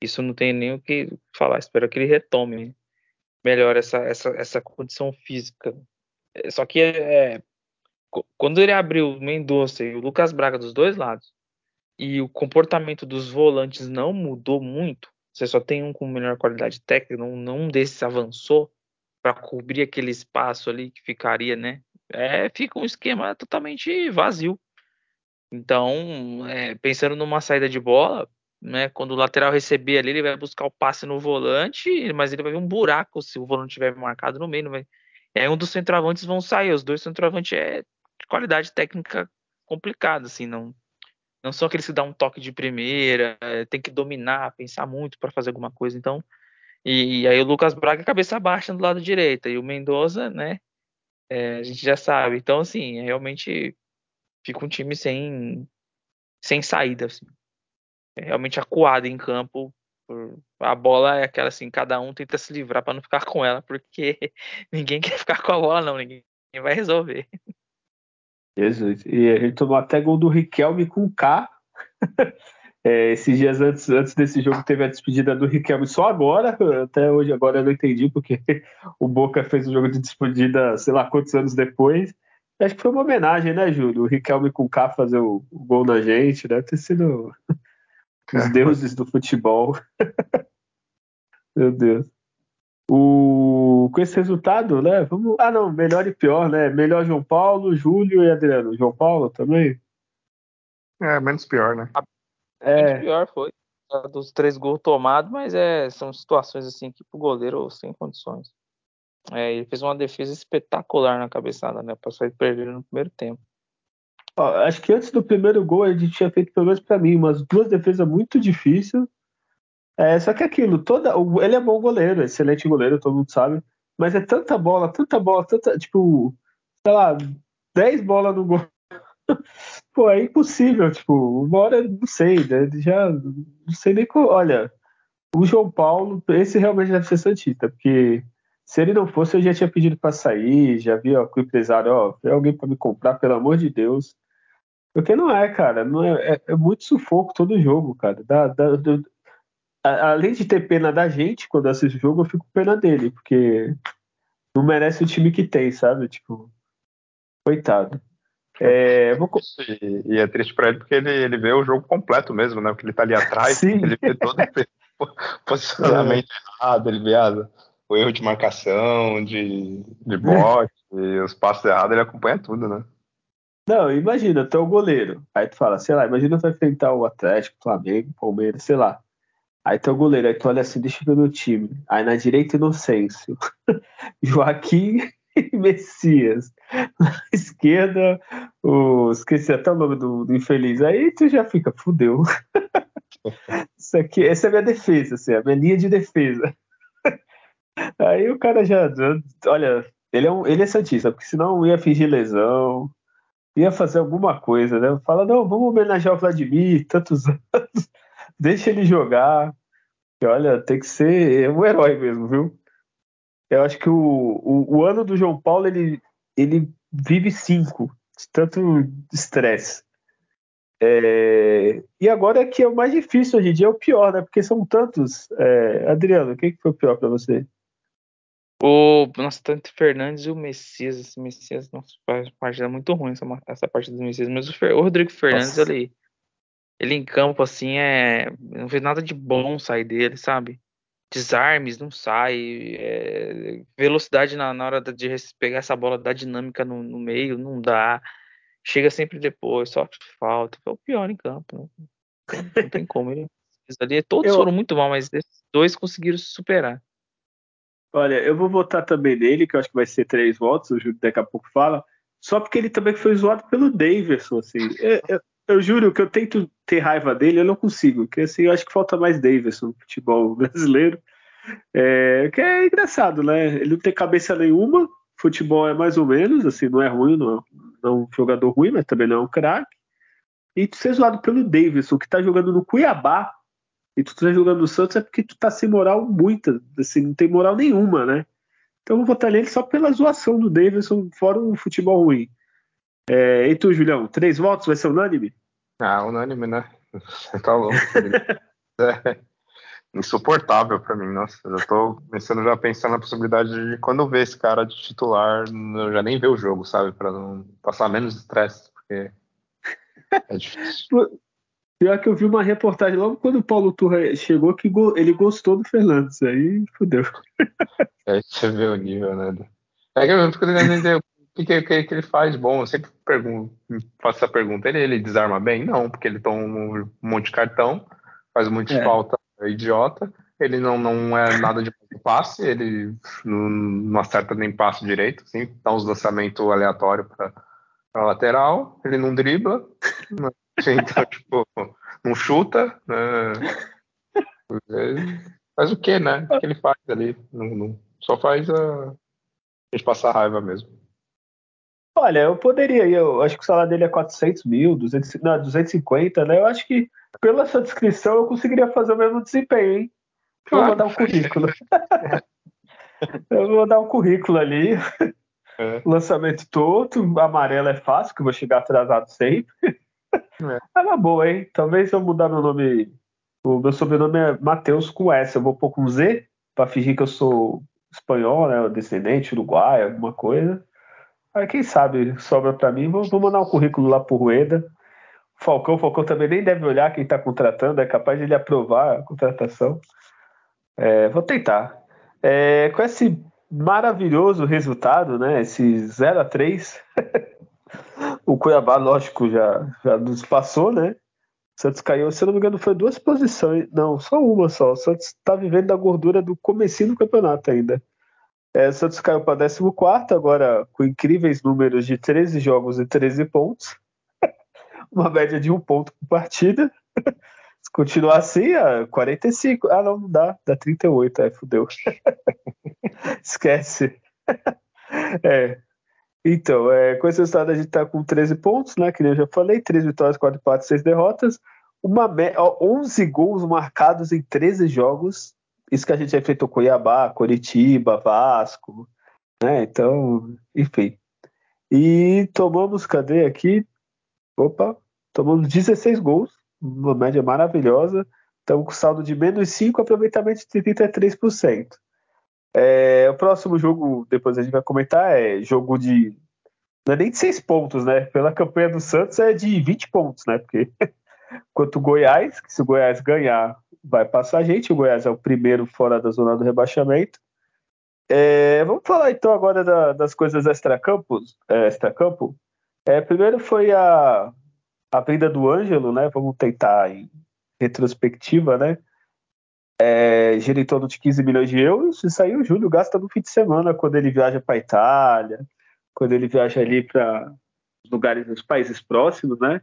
Isso não tem nem o que falar. Espero que ele retome melhor essa, essa, essa condição física. É, só que é, quando ele abriu o Mendonça e o Lucas Braga dos dois lados, e o comportamento dos volantes não mudou muito, você só tem um com melhor qualidade técnica, não, um desses avançou para cobrir aquele espaço ali que ficaria, né? É, fica um esquema totalmente vazio. Então, é, pensando numa saída de bola, né? Quando o lateral receber ali, ele vai buscar o passe no volante, mas ele vai ver um buraco se o volante estiver marcado no meio. Vai... E aí um dos centroavantes vão sair. Os dois centroavantes é qualidade técnica complicada, assim, não não são aqueles que dão um toque de primeira, é, tem que dominar, pensar muito para fazer alguma coisa. Então, e, e, aí o Lucas Braga cabeça baixa do lado direito e o Mendoza, né? É, a gente já sabe. Então, assim, realmente fica um time sem sem saída, assim. É realmente acuado em campo. A bola é aquela assim, cada um tenta se livrar para não ficar com ela, porque ninguém quer ficar com a bola, não, ninguém vai resolver. Jesus. E a gente tomou até gol do Riquelme com K. É, esses dias antes, antes desse jogo teve a despedida do Riquelme só agora, até hoje agora eu não entendi, porque o Boca fez um jogo de despedida, sei lá quantos anos depois. Acho que foi uma homenagem, né, Júlio? O Riquelme com K fazer o, o gol na gente, deve ter sido os deuses do futebol. Meu Deus. O... Com esse resultado, né? Vamos... Ah, não, melhor e pior, né? Melhor João Paulo, Júlio e Adriano. João Paulo também? É, menos pior, né? É. Menos pior foi. Dos três gols tomados, mas é, são situações assim que pro goleiro sem condições. É, ele fez uma defesa espetacular na cabeçada, né? Pra sair perdendo no primeiro tempo. Ó, acho que antes do primeiro gol ele tinha feito, pelo menos para mim, umas duas defesas muito difíceis. É, só que aquilo, toda, ele é bom goleiro, excelente goleiro, todo mundo sabe. Mas é tanta bola, tanta bola, tanta, tipo, sei lá, 10 bolas no gol. Pô, é impossível, tipo, uma hora, não sei, né, já não sei nem como. Olha, o João Paulo, esse realmente deve ser Santista, porque se ele não fosse, eu já tinha pedido para sair, já vi ó, com o empresário, ó, tem alguém para me comprar, pelo amor de Deus. Porque não é, cara. Não é, é, é muito sufoco todo jogo, cara. Dá, dá, além de ter pena da gente quando assiste o jogo, eu fico com pena dele, porque não merece o time que tem, sabe? Tipo, coitado. É, vou... e, é triste para ele porque ele, ele vê o jogo completo mesmo, né? Porque ele tá ali atrás, Sim. ele vê todo o posicionamento é. errado, ele vê a, o erro de marcação, de, de bote, e os passos errados, ele acompanha tudo, né? Não, imagina, tu é o goleiro. Aí tu fala, sei lá, imagina tu vai enfrentar o Atlético, Flamengo, Palmeiras, sei lá. Aí é o goleiro, aí tu olha assim, deixa eu ver meu time. Aí na direita, Inocêncio. Joaquim e Messias. Na esquerda, o... esqueci até o nome do, do infeliz. Aí tu já fica, fudeu. Isso aqui, essa é a minha defesa, assim, a minha linha de defesa. Aí o cara já, olha, ele é, um, ele é santista, porque senão ia fingir lesão, ia fazer alguma coisa, né? Fala, não, vamos homenagear o Vladimir, tantos anos, deixa ele jogar. E olha, tem que ser um herói mesmo, viu? Eu acho que o, o, o ano do João Paulo ele, ele vive cinco, de tanto estresse. É, e agora é que é o mais difícil hoje em dia, é o pior, né? Porque são tantos. É, Adriano, o que foi o pior para você? O nossa, tanto Fernandes e o Messias. Esse Messias, nossa, partida muito ruim essa, essa parte do Messias. Mas o, Fer, o Rodrigo Fernandes, ele, ele em campo, assim, é. Não fez nada de bom sair dele, sabe? Desarmes, não sai. É, velocidade na, na hora de pegar essa bola, da dinâmica no, no meio, não dá chega sempre depois, sofre falta. Foi o pior em campo. Né? Não tem como. Ele, ali, todos eu... foram muito mal, mas esses dois conseguiram se superar. Olha, eu vou votar também nele, que eu acho que vai ser três votos, o Júlio daqui a pouco fala, só porque ele também foi zoado pelo Davidson, assim. Eu, eu, eu, juro que eu tento ter raiva dele, eu não consigo, porque assim, eu acho que falta mais Davidson no futebol brasileiro. É, que é engraçado, né? Ele não tem cabeça nenhuma, futebol é mais ou menos, assim, não é ruim, não é, não é um jogador ruim, mas também não é um craque. E tu ser zoado pelo Davidson, que tá jogando no Cuiabá, e tu tá jogando no Santos é porque tu tá sem moral muita, assim, não tem moral nenhuma, né? Então eu vou votar nele só pela zoação do Davidson, fora o futebol ruim. É, e tu, Julião, três votos? Vai ser unânime? Ah, unânime, né? Você tá louco. é insuportável para mim, nossa. Eu já tô começando já a pensar na possibilidade de quando eu ver esse cara de titular, eu já nem ver o jogo, sabe? Para não passar menos estresse, porque é difícil. Pior que eu vi uma reportagem logo quando o Paulo Turra chegou que ele gostou do Fernandes. Aí fudeu. Aí você vê o nível, né? É que eu fico tentando entender que, que, que, ele faz bom. Eu sempre pergunto, faço essa pergunta. Ele, ele desarma bem? Não, porque ele toma um monte de cartão, faz muita é. falta é idiota. Ele não, não é nada de passe, ele não, não acerta nem passe direito, assim, dá uns lançamentos aleatórios para lateral, ele não dribla, né? então, tipo, não chuta, né? faz o que, né? O que ele faz ali? Não, não, só faz a, a gente passar raiva mesmo. Olha, eu poderia, eu acho que o salário dele é 400 mil, 200, não, 250, né? Eu acho que pela sua descrição eu conseguiria fazer o mesmo desempenho, hein? Eu vou mandar um currículo. eu vou mandar um currículo ali. É. Lançamento todo, amarelo é fácil, que eu vou chegar atrasado sempre. É. é uma boa, hein? Talvez eu mudar meu nome. O meu sobrenome é Matheus com S. Eu vou pôr com Z para fingir que eu sou espanhol, né? Descendente, uruguai, alguma coisa. Aí quem sabe sobra para mim. Vou, vou, mandar um currículo lá pro Rueda. Falcão, Falcão também nem deve olhar quem está contratando, é capaz de ele aprovar a contratação. É, vou tentar. É, com esse maravilhoso resultado, né? Esse 0 a 3 o Cuiabá, lógico, já, já nos passou, né? O Santos caiu, se eu não me engano, foi duas posições. Não, só uma só. O Santos está vivendo da gordura do comecinho do campeonato ainda. É, Santos caiu para 14, agora com incríveis números de 13 jogos e 13 pontos. Uma média de um ponto por partida. Se continuar assim, é 45. Ah, não, não dá. Dá 38. Aí fudeu. Esquece. é. Então, é, com esse resultado a gente tá com 13 pontos, né? Que eu já falei, 3 vitórias, 4 empates, 6 derrotas. Uma, 11 gols marcados em 13 jogos isso que a gente já enfrentou Cuiabá, Coritiba, Vasco, né? Então, enfim. E tomamos, cadê aqui? Opa, tomamos 16 gols, uma média maravilhosa. Estamos com saldo de menos 5, aproveitamento de 33%. É, o próximo jogo, depois a gente vai comentar, é jogo de. Não é nem de 6 pontos, né? Pela campanha do Santos é de 20 pontos, né? Porque quanto o Goiás, que se o Goiás ganhar, vai passar a gente. O Goiás é o primeiro fora da zona do rebaixamento. É, vamos falar então agora da, das coisas extra-campos. É, extra-campo. É, primeiro foi a, a venda do Ângelo, né? Vamos tentar em retrospectiva, né? É, gira em torno de 15 milhões de euros. Isso aí o Júlio gasta no fim de semana, quando ele viaja para Itália, quando ele viaja ali para lugares, os países próximos, né?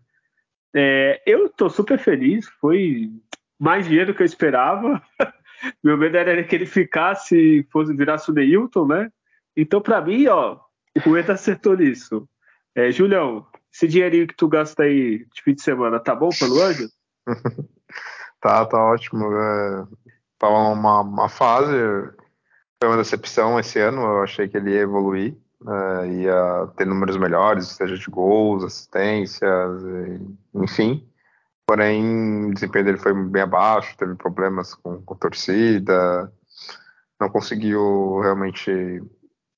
É, eu estou super feliz. Foi mais dinheiro que eu esperava. Meu medo era que ele ficasse fosse virasse o Neilton, né? Então, para mim, ó, o Rueda acertou nisso. É, Julião, esse dinheirinho que tu gasta aí de fim de semana, tá bom pelo Anjo? tá, tá ótimo. É... tava uma, uma fase, foi uma decepção esse ano, eu achei que ele ia evoluir, né, ia ter números melhores, seja de gols, assistências, enfim. Porém, o desempenho dele foi bem abaixo, teve problemas com, com torcida, não conseguiu realmente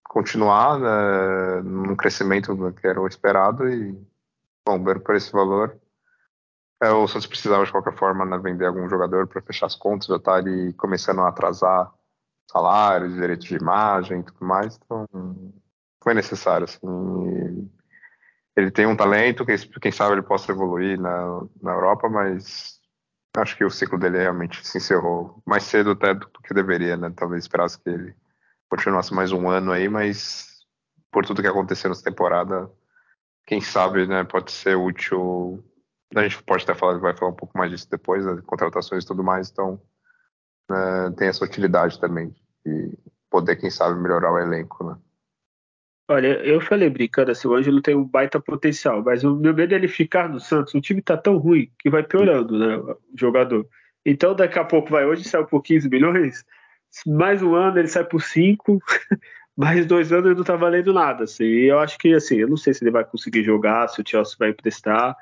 continuar né, no crescimento que era o esperado e, bom, por esse valor, é, o Santos precisava de qualquer forma né, vender algum jogador para fechar as contas, já tá ali começando a atrasar salários, direitos de imagem e tudo mais, então foi necessário, assim, ele tem um talento, quem, quem sabe ele possa evoluir na, na Europa, mas acho que o ciclo dele realmente se encerrou mais cedo até do que deveria, né? Talvez esperasse que ele continuasse mais um ano aí, mas por tudo que aconteceu nessa temporada, quem sabe, né, pode ser útil. A gente pode até falar, vai falar um pouco mais disso depois, né, contratações e tudo mais, então né, tem essa utilidade também de poder, quem sabe, melhorar o elenco, né? Olha, eu falei brincando assim, o Ângelo tem um baita potencial, mas o meu medo é ele ficar no Santos. O time tá tão ruim que vai piorando, né? O jogador. Então daqui a pouco vai, hoje saiu por 15 milhões, mais um ano ele sai por 5, mais dois anos ele não tá valendo nada. Assim. E eu acho que assim, eu não sei se ele vai conseguir jogar, se o Chelsea vai emprestar,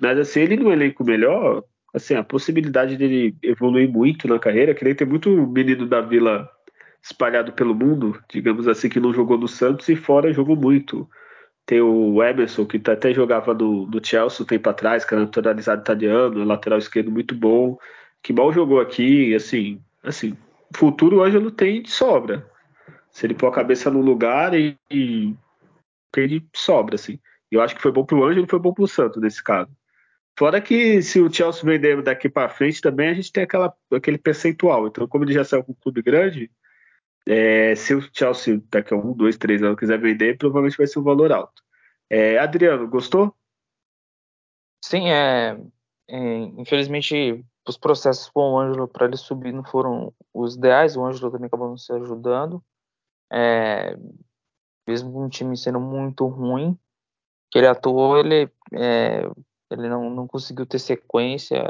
mas assim, ele no elenco melhor, assim, a possibilidade dele evoluir muito na carreira, que nem tem muito menino da Vila espalhado pelo mundo, digamos assim, que não jogou no Santos e fora jogou muito. Tem o Emerson, que até jogava no, no Chelsea um tempo atrás, que era naturalizado italiano, lateral esquerdo muito bom, que mal jogou aqui, assim, assim, futuro o Ângelo tem de sobra. Se ele pôr a cabeça no lugar e, e tem de sobra, assim. Eu acho que foi bom pro Ângelo e foi bom pro Santos nesse caso. Fora que se o Chelsea vender daqui para frente também, a gente tem aquela, aquele percentual. Então, como ele já saiu com um clube grande, é, se o Chelsea daqui a um, dois, três anos quiser vender, provavelmente vai ser um valor alto. É, Adriano, gostou? Sim, é, é, infelizmente os processos com o Ângelo para ele subir não foram os ideais, o Ângelo também acabou não se ajudando. É, mesmo um time sendo muito ruim, que ele atuou, ele, é, ele não, não conseguiu ter sequência,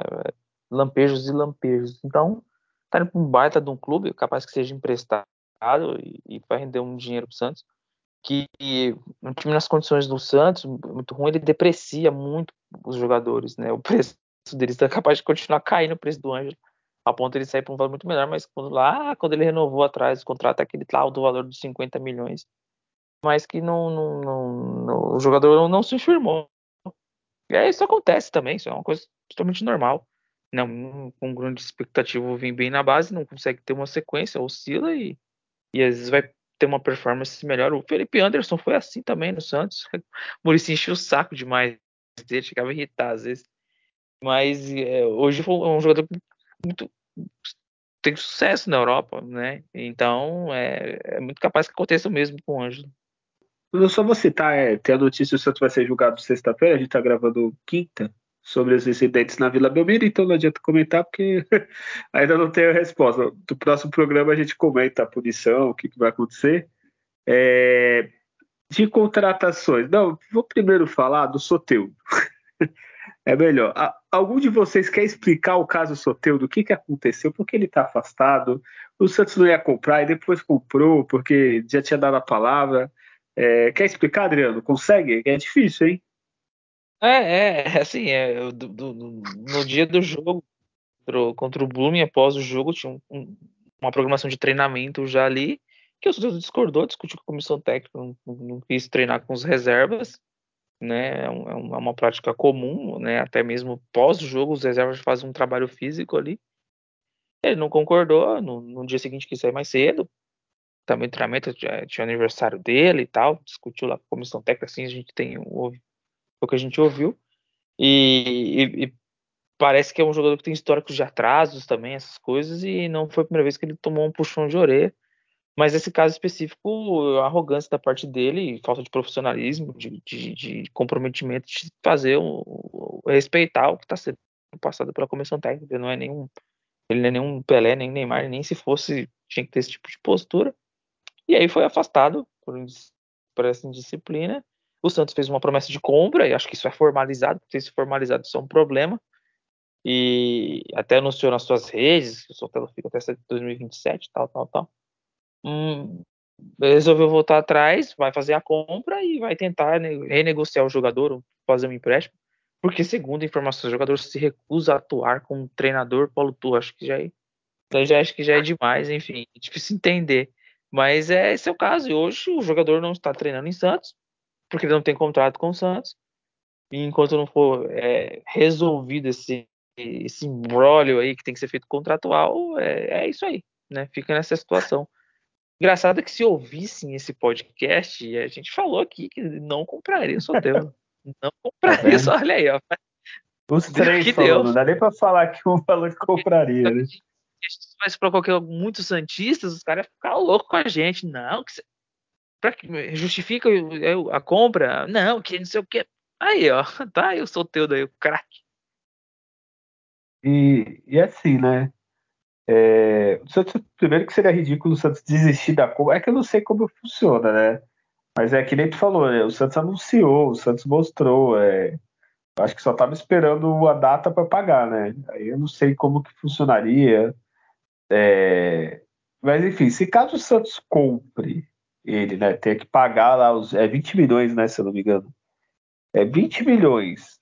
lampejos e lampejos. Então, tá indo para um baita de um clube, capaz que seja emprestado e, e vai render um dinheiro para o Santos, que um time nas condições do Santos, muito ruim, ele deprecia muito os jogadores, né? O preço deles está capaz de continuar caindo o preço do Ângelo, a ponto de ele sair para um valor muito melhor, mas quando lá, quando ele renovou atrás o contrato, é aquele tal do valor de 50 milhões, mas que não, não, não, não o jogador não, não se firmou. E aí isso acontece também, isso é uma coisa totalmente normal. Não, com grande expectativa vem bem na base, não consegue ter uma sequência, oscila e e às vezes vai ter uma performance melhor. O Felipe Anderson foi assim também no Santos. O Muricy encheu o saco demais dele, chegava a irritar às vezes. Mas é, hoje foi um jogador muito tem sucesso na Europa, né? Então é, é muito capaz que aconteça o mesmo com o Ângelo. Eu só vou citar, é, tem a notícia: o Santos vai ser julgado sexta-feira, a gente tá gravando quinta sobre os incidentes na Vila Belmiro, então não adianta comentar porque ainda não tenho a resposta. Do próximo programa a gente comenta a punição, o que, que vai acontecer. É, de contratações, não, vou primeiro falar do Soteudo. é melhor. Algum de vocês quer explicar o caso Soteudo? O que, que aconteceu? Por que ele está afastado? O Santos não ia comprar e depois comprou porque já tinha dado a palavra. É, quer explicar, Adriano? Consegue? É difícil, hein? É, é, assim, é, do, do, no dia do jogo contra, o Blooming, após o jogo, tinha um, uma programação de treinamento já ali, que o Soteldo discordou, discutiu com a comissão técnica, não, não quis treinar com os reservas, né, é, é, é uma prática comum, né, até mesmo pós-jogo os reservas fazem um trabalho físico ali. Ele não concordou, no, no dia seguinte quis sair mais cedo, também o treinamento tinha, tinha aniversário dele e tal, discutiu lá com a comissão técnica, assim a gente tem ouve o que a gente ouviu. E, e, e, parece que é um jogador que tem históricos de atrasos também, essas coisas, e não foi a primeira vez que ele tomou um puxão de orelha. Mas nesse caso específico, a arrogância da parte dele, falta de profissionalismo, de, de, de comprometimento, de fazer o, respeitar o que está sendo passado pela comissão técnica. Não é nenhum, ele não é nenhum Pelé, nem Neymar, nem se fosse tinha que ter esse tipo de postura. E aí foi afastado por, por essa indisciplina. O Santos fez uma promessa de compra, e acho que isso é formalizado, porque se formalizado isso é um problema. e até anunciou nas suas redes que o Sotelo fica até 2027, tal, tal, tal. Hum, resolveu voltar atrás, vai fazer a compra e vai tentar renegociar o jogador, fazer um empréstimo, porque segundo informações, o jogador se recusa a atuar como treinador Paulo Tu, acho que já é, já acho que já é demais, enfim, é difícil entender. Mas é esse é o caso. E hoje o jogador não está treinando em Santos, porque ele não tem contrato com o Santos. E enquanto não for é, resolvido esse, esse embrólio aí que tem que ser feito contratual, é, é isso aí, né? Fica nessa situação. Engraçado é que se ouvissem esse podcast, a gente falou aqui que não compraria o Soteudo. não compraria, tá olha aí, ó. Os três que falou, não dá nem pra falar que um falou que compraria, né? Mas para qualquer muitos santistas, os caras iam ficar loucos com a gente. Não, que pra, justifica a compra? Não, que não sei o que. Aí, ó, tá aí o Soteudo aí, o craque. E, e assim, né? É, o Santos, primeiro que seria ridículo o Santos desistir da compra. É que eu não sei como funciona, né? Mas é que nem tu falou, né? O Santos anunciou, o Santos mostrou. É, acho que só estava esperando a data para pagar, né? Aí eu não sei como que funcionaria. É, mas enfim, se caso o Santos compre ele, né? Tem que pagar lá os. É 20 milhões, né? Se eu não me engano. É 20 milhões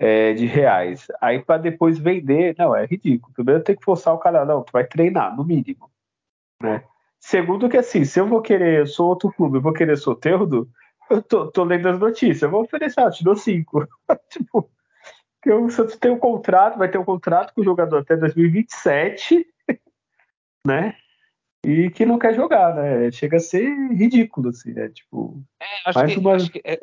é, de reais. Aí para depois vender, não, é ridículo. Primeiro tem que forçar o cara, não, tu vai treinar, no mínimo. Né? Segundo que assim, se eu vou querer, eu sou outro clube, eu vou querer Soteldo, eu tô, tô lendo as notícias, eu vou oferecer, ah, te dou cinco. tipo, o Santos tem um contrato, vai ter um contrato com o jogador até 2027, né? E que não quer jogar, né? Chega a ser ridículo, assim, né? Tipo, é, acho que, uma... acho que é,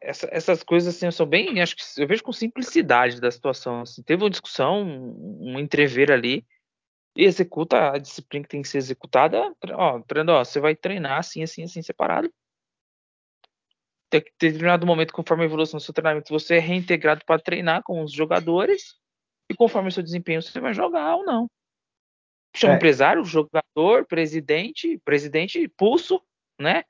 essa, essas coisas assim, sou bem, acho que eu vejo com simplicidade da situação. Assim, teve uma discussão, um, um entrever ali, e executa a disciplina que tem que ser executada. Ó, treinador, ó, você vai treinar assim, assim, assim, separado. Tem que ter determinado momento, conforme a evolução do seu treinamento, você é reintegrado para treinar com os jogadores, e conforme o seu desempenho, você vai jogar ou não. Chama é. empresário, jogador, presidente, presidente, pulso, né?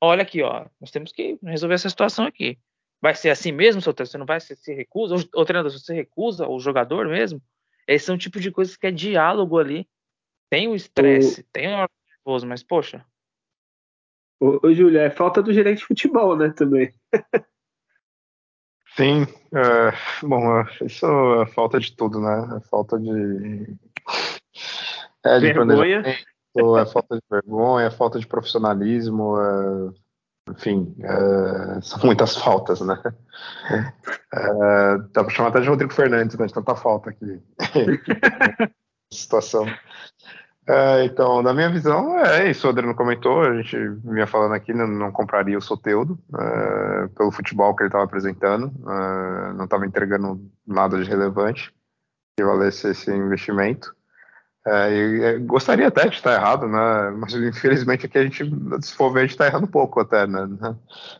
olha aqui, ó, nós temos que resolver essa situação aqui. Vai ser assim mesmo, seu Você não vai se, se recusa? Ou, treinador, você recusa o jogador mesmo? Esse é um tipo de coisa que é diálogo ali. Tem o estresse, o... tem o nervoso, mas poxa. Ô, ô Júlia, é falta do gerente de futebol, né, também. Sim, é, bom, é, isso é falta de tudo, né? É falta de. É, de Vergonha é falta de vergonha, é falta de profissionalismo, é, enfim, é, são muitas faltas, né? É, dá para chamar até de Rodrigo Fernandes, né? De tanta falta aqui. situação. É, então, na minha visão, é isso. O Adriano comentou, a gente vinha falando aqui, não, não compraria o Soteudo é, pelo futebol que ele estava apresentando, é, não estava entregando nada de relevante que valesse esse investimento. É, gostaria até de estar errado, né? Mas infelizmente aqui a gente, se for ver, a gente está errando um pouco até, né?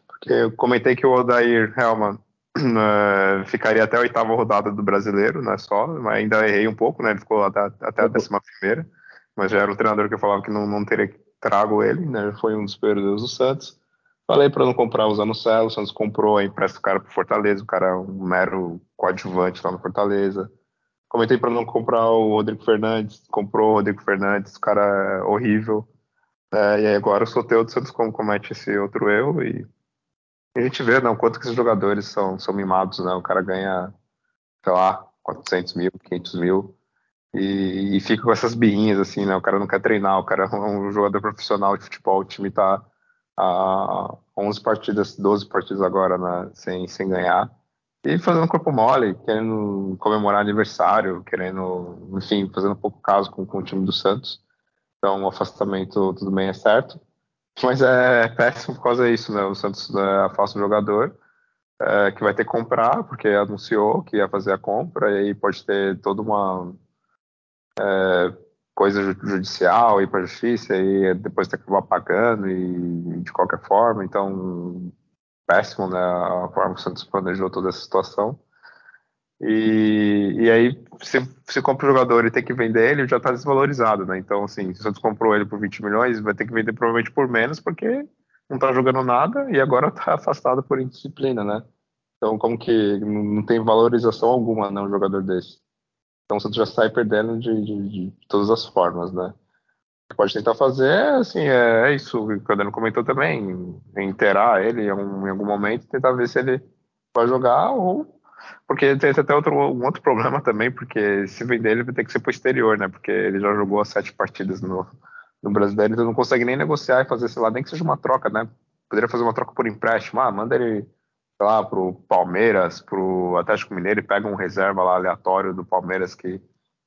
Porque eu comentei que o Odair Helman uh, ficaria até a oitava rodada do brasileiro, né? Só, mas ainda errei um pouco, né? Ele ficou até, até a uhum. décima primeira, mas já era o treinador que eu falava que não, não teria trago ele, né? Foi um dos períodos do Santos. Falei para não comprar o Zanocelo, o Santos comprou, empresta o cara pro Fortaleza, o cara é um mero coadjuvante lá no Fortaleza. Comentei para não comprar o Rodrigo Fernandes, comprou o Rodrigo Fernandes, o cara é horrível. É, e agora o Soteldo Santos comete esse outro erro e a gente vê não, quanto que esses jogadores são, são mimados, né? O cara ganha, sei lá, 400 mil, 500 mil e, e fica com essas birrinhas assim, né? O cara não quer treinar, o cara é um jogador profissional de futebol, o time tá a 11 partidas, 12 partidas agora né, sem, sem ganhar e fazendo corpo mole, querendo comemorar aniversário, querendo, enfim, fazendo pouco caso com, com o time do Santos. Então, o afastamento, tudo bem, é certo. Mas é péssimo por causa disso, né? O Santos é, afasta o jogador, é, que vai ter que comprar, porque anunciou que ia fazer a compra, e aí pode ter toda uma é, coisa judicial, ir para a justiça, e depois ter que acabar pagando, e de qualquer forma. Então, péssimo, né? A forma que o Santos planejou toda essa situação. E, e aí, se, se compra o jogador e tem que vender ele, já está desvalorizado, né? Então, assim, se o Santos comprou ele por 20 milhões, vai ter que vender provavelmente por menos, porque não está jogando nada e agora está afastado por indisciplina, né? Então, como que não tem valorização alguma, né, um jogador desse? Então, o Santos já sai perdendo de, de, de todas as formas, né? Pode tentar fazer, assim, é, é isso que o Adano comentou também, inteirar ele em algum, em algum momento, tentar ver se ele vai jogar ou porque tem até outro, um outro problema também, porque se vender ele vai ter que ser pro exterior, né? Porque ele já jogou sete partidas no, no Brasileiro, então não consegue nem negociar e fazer, sei lá, nem que seja uma troca, né? Poderia fazer uma troca por empréstimo. Ah, manda ele, sei lá, pro Palmeiras, pro Atlético Mineiro e pega um reserva lá aleatório do Palmeiras que,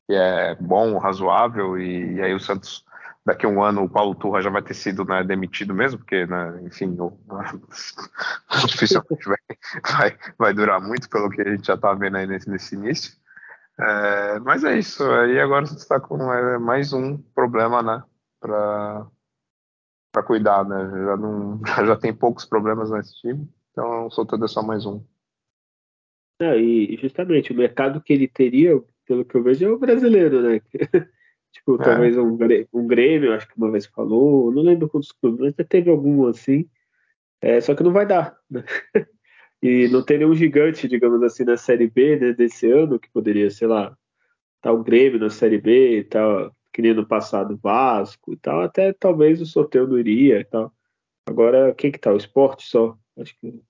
que é bom, razoável, e, e aí o Santos daqui a um ano o Paulo Turra já vai ter sido né, demitido mesmo, porque, né, enfim, o, dificilmente vai, vai, vai, durar muito, pelo que a gente já está vendo aí nesse, nesse início. É, mas é isso, aí agora você está com é, mais um problema, né, para cuidar, né, já, não, já tem poucos problemas nesse time, então soltando é só mais um. É, e justamente o mercado que ele teria, pelo que eu vejo, é o brasileiro, né? Tipo, é. talvez um, um Grêmio, acho que uma vez falou, não lembro quantos clubes, mas já teve algum assim. É, só que não vai dar, né? E não tem nenhum gigante, digamos assim, na Série B né, desse ano, que poderia, sei lá, tá o Grêmio na Série B e tal, que nem no passado Vasco e tal, até talvez o sorteio não iria e tal. Agora, quem que tá? O esporte só? Acho que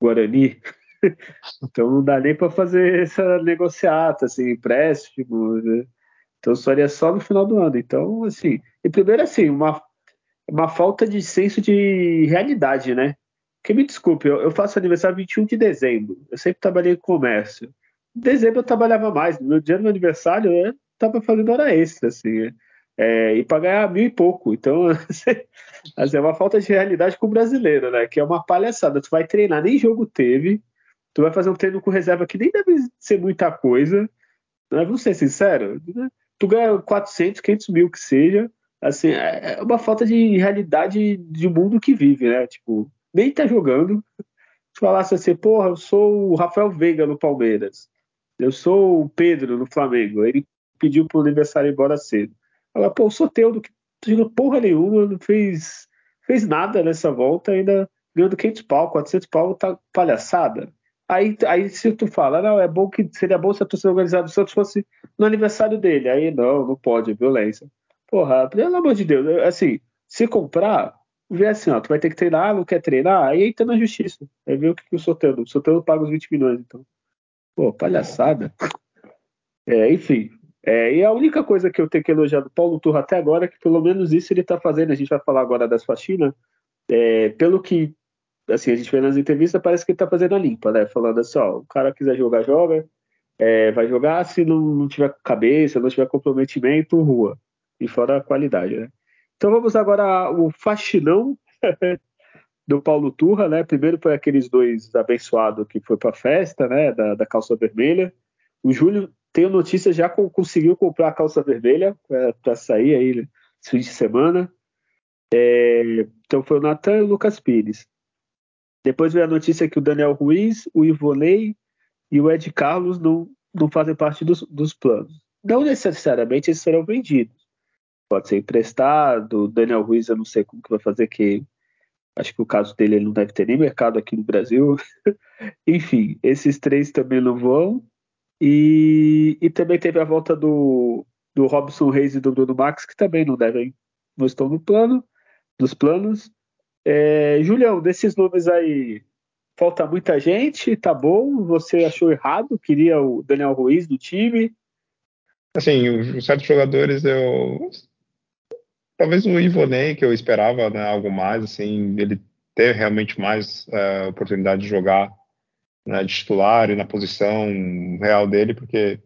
Guarani. então não dá nem para fazer essa negociata, assim, empréstimo, né? Então seria só no final do ano. Então, assim, e primeiro assim, uma, uma falta de senso de realidade, né? Que me desculpe, eu, eu faço aniversário 21 de dezembro. Eu sempre trabalhei em comércio. Em dezembro eu trabalhava mais. No dia do meu aniversário eu estava fazendo hora extra, assim. É, e para ganhar mil e pouco. Então, assim, é uma falta de realidade com o brasileiro, né? Que é uma palhaçada. Tu vai treinar, nem jogo teve. Tu vai fazer um treino com reserva que nem deve ser muita coisa. Né? Vamos ser sinceros. Né? Tu ganha 400, 500 mil que seja, assim, é, é uma falta de realidade de mundo que vive, né? Tipo, nem tá jogando. Se falasse assim, porra, eu sou o Rafael Veiga no Palmeiras, eu sou o Pedro no Flamengo, ele pediu pro aniversário ir embora cedo. Ela, pô, eu sou teu que jogou porra nenhuma, não fez, fez nada nessa volta, ainda ganhando 500 pau, 400 pau, tá palhaçada. Aí, aí se tu fala, não, é bom que seria bom se a torcida organizada do Santos fosse no aniversário dele. Aí não, não pode, é violência. Porra, pelo amor de Deus, assim, se comprar, vê assim, ó, tu vai ter que treinar, não quer treinar, aí entra na justiça. Aí vê o que, que o sorteio, o sorteio paga os 20 milhões, então. Pô, palhaçada. É, enfim. É, e a única coisa que eu tenho que elogiar do Paulo Turra até agora é que pelo menos isso ele tá fazendo, a gente vai falar agora das faxinas, é, pelo que assim, a gente vê nas entrevistas, parece que ele tá fazendo a limpa, né? Falando assim, ó, o cara quiser jogar, joga, é, vai jogar, se não, não tiver cabeça, não tiver comprometimento, rua. E fora a qualidade, né? Então vamos agora o faxinão do Paulo Turra, né? Primeiro foi aqueles dois abençoados que foi pra festa, né? Da, da calça vermelha. O Júlio, tenho notícia, já conseguiu comprar a calça vermelha para sair aí esse fim de semana. É, então foi o Natan e o Lucas Pires. Depois veio a notícia que o Daniel Ruiz, o Ivonei e o Ed Carlos não, não fazem parte dos, dos planos. Não necessariamente eles serão vendidos. Pode ser emprestado. O Daniel Ruiz, eu não sei como que vai fazer, que acho que o caso dele ele não deve ter nem mercado aqui no Brasil. Enfim, esses três também não vão. E, e também teve a volta do, do Robson Reis e do Bruno Max, que também não devem, não estão no plano, nos planos. É, Julião, desses nomes aí, falta muita gente, tá bom? Você achou errado? Queria o Daniel Ruiz do time? Assim, os certos jogadores eu. Talvez o Ivonei, que eu esperava né, algo mais, assim, ele ter realmente mais uh, oportunidade de jogar né, de titular e na posição real dele, porque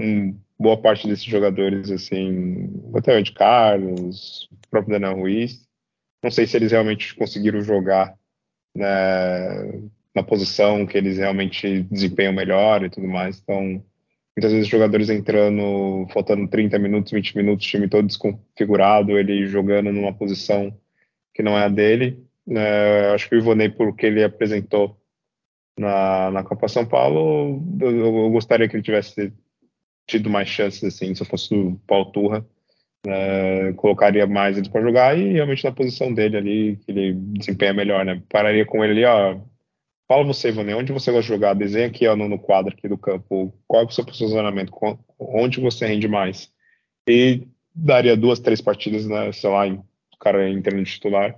um, boa parte desses jogadores, assim, até o Ed Carlos, o próprio Daniel Ruiz, não sei se eles realmente conseguiram jogar né, na posição que eles realmente desempenham melhor e tudo mais. Então, muitas vezes jogadores entrando, faltando 30 minutos, 20 minutos, time todo desconfigurado, ele jogando numa posição que não é a dele. É, acho que o Ivonei, por que ele apresentou na, na Copa São Paulo, eu, eu, gostaria que ele tivesse tido mais chances, assim, se eu fosse o Paulo Turra. Uh, colocaria mais ele para jogar e realmente na posição dele ali, que ele desempenha melhor, né? Pararia com ele ali, ó, Fala você, Ivone, onde você gosta de jogar? Desenha aqui ó, no, quadro aqui do campo. Qual é o seu posicionamento? Onde você rende mais? E daria duas, três partidas, né, sei lá, o cara entrando titular,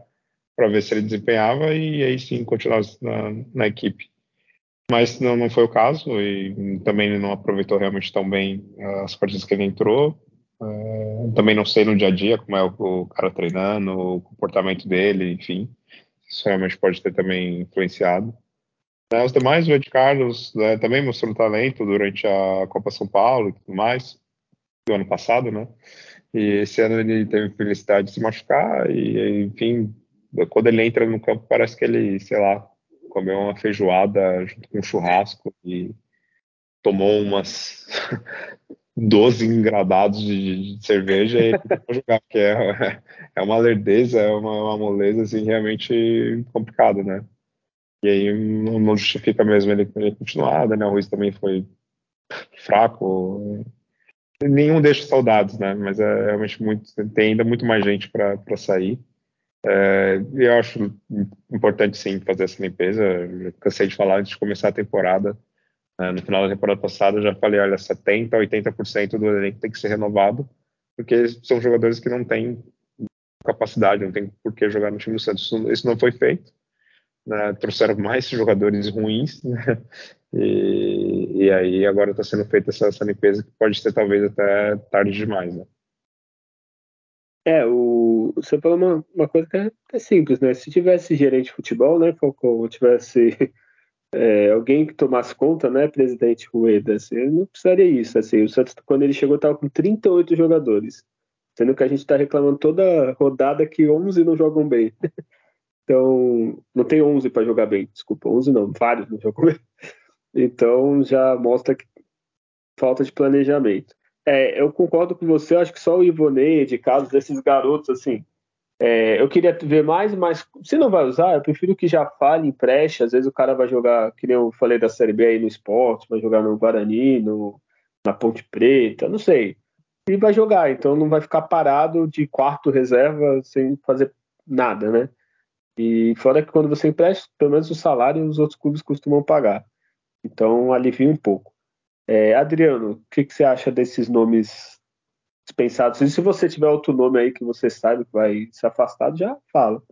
para ver se ele desempenhava e aí sim continuar na, na equipe. Mas não, não foi o caso e também ele não aproveitou realmente tão bem as partidas que ele entrou. Uh, também não sei no dia a dia como é o, o cara treinando, o comportamento dele, enfim. Isso realmente pode ter também influenciado. Né, os demais, o Ed Carlos né, também mostrou talento durante a Copa São Paulo e tudo mais, do ano passado, né? E esse ano ele teve felicidade de se machucar e, enfim, quando ele entra no campo parece que ele, sei lá, comeu uma feijoada junto com um churrasco e tomou umas 12 engradados de, de cerveja e jogar, é, é uma lerdeza, é uma, uma moleza assim, realmente complicada, né? E aí não, não justifica mesmo ele, ele continuar. Daniel Ruiz também foi fraco. Nenhum deixa saudades, né? Mas é realmente muito. Tem ainda muito mais gente para sair. É, eu acho importante sim fazer essa limpeza. Eu cansei de falar antes de começar a temporada. É, no final da temporada passada eu já falei, olha, 70, 80% do elenco tem que ser renovado, porque são jogadores que não têm capacidade, não tem por que jogar no time do Santos. Isso não foi feito né, trouxeram mais jogadores ruins, né, e, e, aí agora está sendo feita essa, essa, limpeza que pode ser talvez até tarde demais, né. É, o, você falou uma, uma coisa que é, é, simples, né? Se tivesse gerente de futebol, né, ou tivesse é, alguém que tomasse conta, né, presidente Rueda, assim, não precisaria isso, assim, o Santos, quando ele chegou, estava com 38 jogadores, sendo que a gente está reclamando toda rodada que 11 não jogam bem. Então, não tem 11 para jogar bem, desculpa, 11 não, vários não jogam bem. Então, já mostra que falta de planejamento. É, eu concordo com você, acho que só o Ivonei, de casos desses garotos, assim, é, eu queria ver mais, mas se não vai usar, eu prefiro que já fale, empreste. Às vezes o cara vai jogar, que nem eu falei da Série B aí no esporte, vai jogar no Guarani, no, na Ponte Preta, não sei. E vai jogar, então não vai ficar parado de quarto reserva sem fazer nada, né? E fora que quando você empresta, pelo menos o salário os outros clubes costumam pagar. Então alivia um pouco. É, Adriano, o que, que, você acha desses nomes dispensados? E se você tiver outro nome aí que você sabe que vai se afastar, já fala.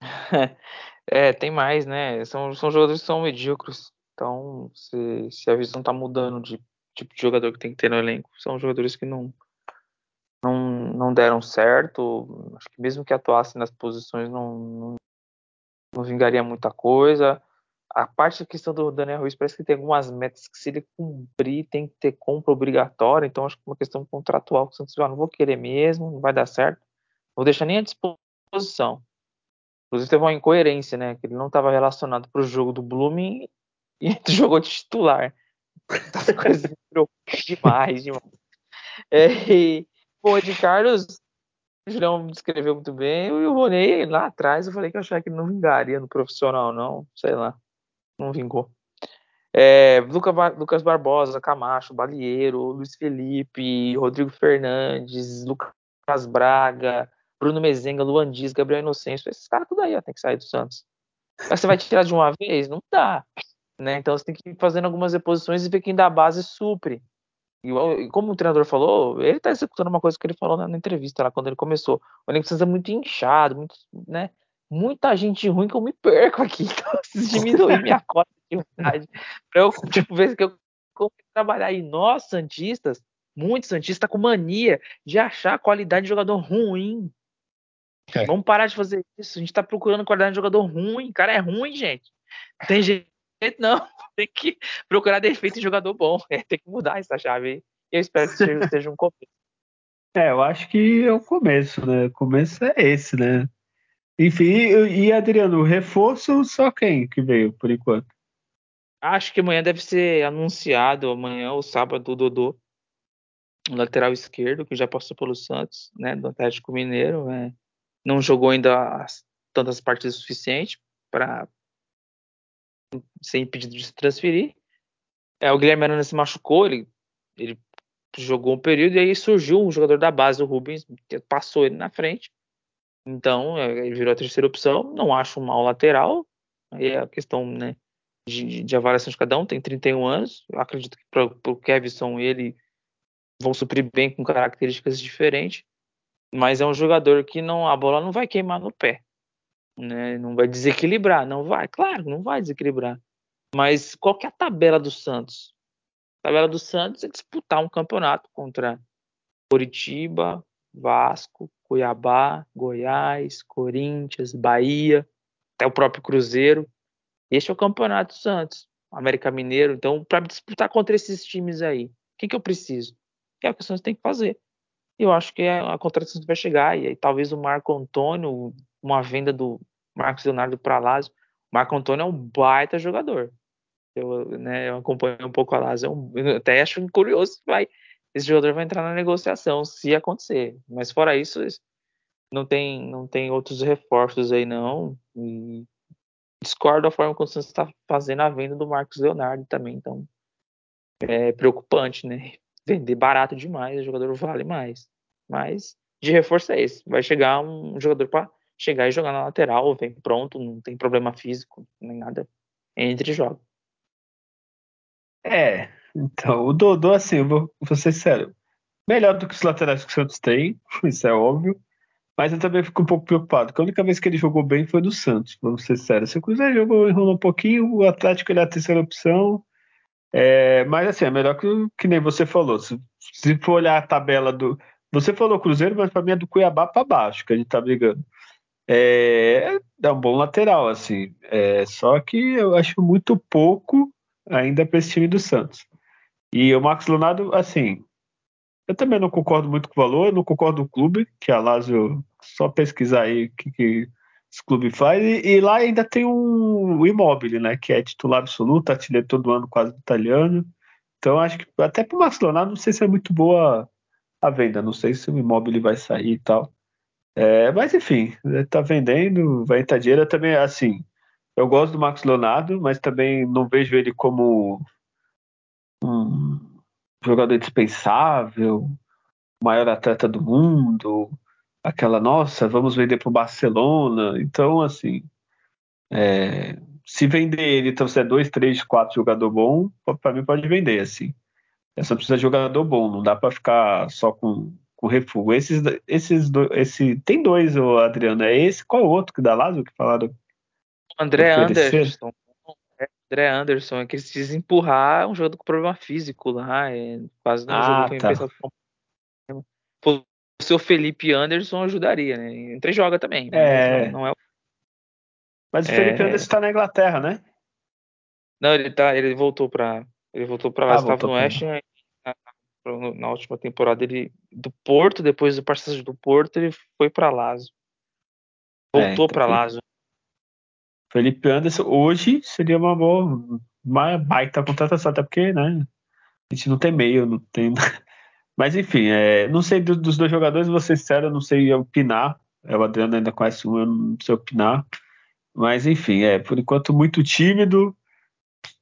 É, tem mais, né? São, são jogadores que são medíocres. Então, se, se a visão tá mudando de tipo de jogador que tem que ter no elenco, são jogadores que não, não, não deram certo. Acho que mesmo que atuassem nas posições não, não, não vingaria muita coisa. A parte da questão do Daniel Ruiz parece que tem algumas metas que se ele cumprir tem que ter compra obrigatória, então acho que é uma questão contratual que o Santos ah, não vou querer mesmo, não vai dar certo, não vou deixar nem à disposição. Inclusive teve uma incoerência, né? Que ele não estava relacionado para o jogo do Blooming e jogou de titular. As coisas demais, demais. É, e, de Carlos, o Julião descreveu muito bem. E o Ronei, lá atrás, eu falei que eu achava que ele não vingaria no profissional, não. Sei lá. Não vingou. É, Lucas Barbosa, Camacho, Balieiro, Luiz Felipe, Rodrigo Fernandes, Lucas Braga, Bruno Mezenga, Luan Dias, Gabriel Inocêncio. Esses caras tudo aí ó, tem que sair do Santos. Mas você vai tirar de uma vez? Não dá. Né? Então você tem que ir fazendo algumas reposições e ver quem da base supre. E como o treinador falou, ele está executando uma coisa que ele falou na, na, entrevista lá quando ele começou. O elenco precisa muito inchado, muito, né? Muita gente ruim que eu me perco aqui. Então, eu preciso diminuir minha cota de unidade para eu tipo, ver que eu consigo trabalhar. E nós, Santistas, muitos Santistas, tá com mania de achar a qualidade de jogador ruim. É. Vamos parar de fazer isso. A gente está procurando qualidade de jogador ruim. Cara, é ruim, gente. Tem gente não. Tem que procurar defeito em jogador bom. É, tem que mudar essa chave aí. Eu espero que seja, seja um começo. É, eu acho que é o começo, né? O começo é esse, né? Enfim, e, Adriano, o reforço só quem que veio por enquanto? Acho que amanhã deve ser anunciado, amanhã ou sábado, o Dodô, o lateral esquerdo, que já passou pelo Santos, né, do Atlético Mineiro. É, não jogou ainda tantas partidas suficientes para ser impedido de se transferir. É, o Guilherme Arana se machucou, ele, ele jogou um período e aí surgiu um jogador da base, o Rubens, passou ele na frente. Então, é, ele virou a terceira opção. Não acho um mau lateral. Aí é a questão, né, de, de avaliação de cada um. Tem 31 anos. Eu acredito que para o Kevson ele vão suprir bem com características diferentes. Mas é um jogador que não a bola não vai queimar no pé. Né? Não vai desequilibrar, não vai. Claro, não vai desequilibrar. Mas qual que é a tabela do Santos? A tabela do Santos é disputar um campeonato contra Curitiba, Vasco, Cuiabá, Goiás, Corinthians, Bahia, até o próprio Cruzeiro. Este é o campeonato Santos, América Mineiro. Então, para disputar contra esses times aí, o que, que eu preciso? Que é o que o Santos tem que fazer. Eu acho que a contratação vai chegar e aí talvez o Marco Antônio, uma venda do Marcos Leonardo para Lazio. O Marco Antônio é um baita jogador. Eu, né, eu acompanho um pouco a Lazio, é um, até acho curioso que vai, esse jogador vai entrar na negociação se acontecer. Mas fora isso, não tem, não tem outros reforços aí não. E discordo da forma como você está fazendo a venda do Marcos Leonardo também. Então é preocupante, né? Vender barato demais, o jogador vale mais. Mas de reforço é esse. Vai chegar um jogador para chegar e jogar na lateral, vem pronto, não tem problema físico, nem nada. Entre e joga. É, então, o Dodô, assim, eu vou, vou ser sério, melhor do que os laterais que o Santos tem, isso é óbvio, mas eu também fico um pouco preocupado, porque a única vez que ele jogou bem foi no Santos, vamos ser sérios. Se o Cruzeiro jogou, enrolou um pouquinho, o Atlético ele é a terceira opção, é, mas assim, é melhor que, que nem você falou, se, se for olhar a tabela do... Você falou Cruzeiro, mas para mim é do Cuiabá para baixo que a gente tá brigando. É, é um bom lateral, assim. É, só que eu acho muito pouco ainda para esse time do Santos. E o Marcos Leonardo, assim, eu também não concordo muito com o valor, não concordo com o clube, que a Lazio, só pesquisar aí o que, que esse clube faz. E, e, lá ainda tem um Immobile, né, que é titular absoluto, artilheiro todo ano quase italiano. Então acho que até para o Marcos Leonardo não sei se é muito boa a venda, não sei se o Immobile vai sair e tal. É, mas enfim, tá vendendo, vai entrar dinheiro. Eu também, assim, eu gosto do Marcos Leonardo, mas também não vejo ele como um jogador dispensável, maior atleta do mundo, aquela, nossa, vamos vender para o Barcelona. Então, assim, é, se vender ele, então você é dois, três, quatro jogador bom, para mim pode vender, assim. É só precisa de jogador bom, não dá para ficar só com com refúgio. Esses, esses esse tem dois, o Adriano. É esse? Qual o outro que dá Lázaro que falaram? André Anderson. André Anderson, é que eles precisam empurrar um jogador com problema físico lá. É, quase não ah, jogou tá. O seu Felipe Anderson ajudaria, né? Entre joga também. É. Não, não, é Mas o Felipe é... Anderson tá na Inglaterra, né? Não, ele tá. Ele voltou pra. Ele voltou pra lá, ah, estava no West na última temporada ele do Porto, depois do parceiro do Porto, ele foi para Lazio. Voltou é, então, para Lazio. Felipe Anderson hoje seria uma boa, uma baita contratação, até porque, né? A gente não tem meio, não tem. Mas enfim, é, não sei do, dos dois jogadores, vou ser sincero, eu não sei opinar. É, o Adriano ainda conhece um, eu não sei opinar. Mas enfim, é, por enquanto muito tímido.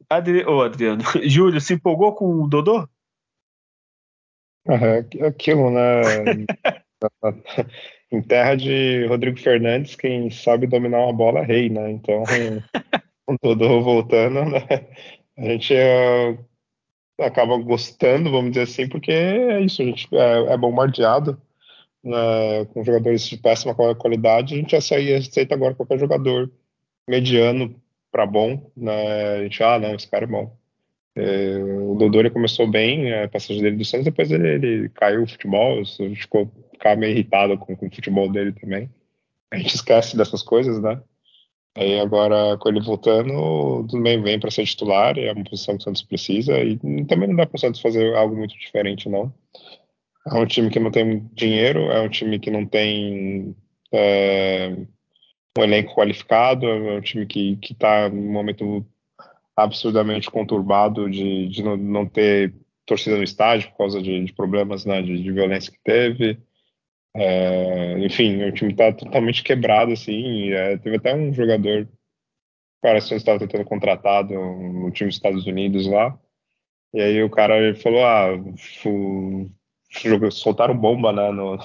Adri... Ô, Adriano, Júlio, se empolgou com o Dodô? É aquilo, né? em terra de Rodrigo Fernandes, quem sabe dominar uma bola é rei, né? Então, com todo voltando, né? A gente é, acaba gostando, vamos dizer assim, porque é isso, a gente é, é bombardeado né, com jogadores de péssima qualidade, a gente aceita agora qualquer jogador mediano para bom, né? A gente, ah, não, esse cara é bom. É, o Dodô começou bem a passagem dele do Santos, depois ele, ele caiu o futebol, ficou, ficava meio irritado com, com, o futebol dele também. A gente esquece dessas coisas, né? Aí agora, com ele voltando, também vem para ser titular, é uma posição que o Santos precisa, e também não dá para o Santos fazer algo muito diferente, não. É um time que não tem dinheiro, é um time que não tem é, um elenco qualificado, é um time que está no momento absurdamente conturbado de, de não, não, ter torcida no estádio por causa de, de problemas né, de, de, violência que teve. É, enfim, o time está totalmente quebrado, assim. É, teve até um jogador parece que estava tentando contratado no time dos Estados Unidos lá. E aí o cara falou, ah, soltaram bomba né, no,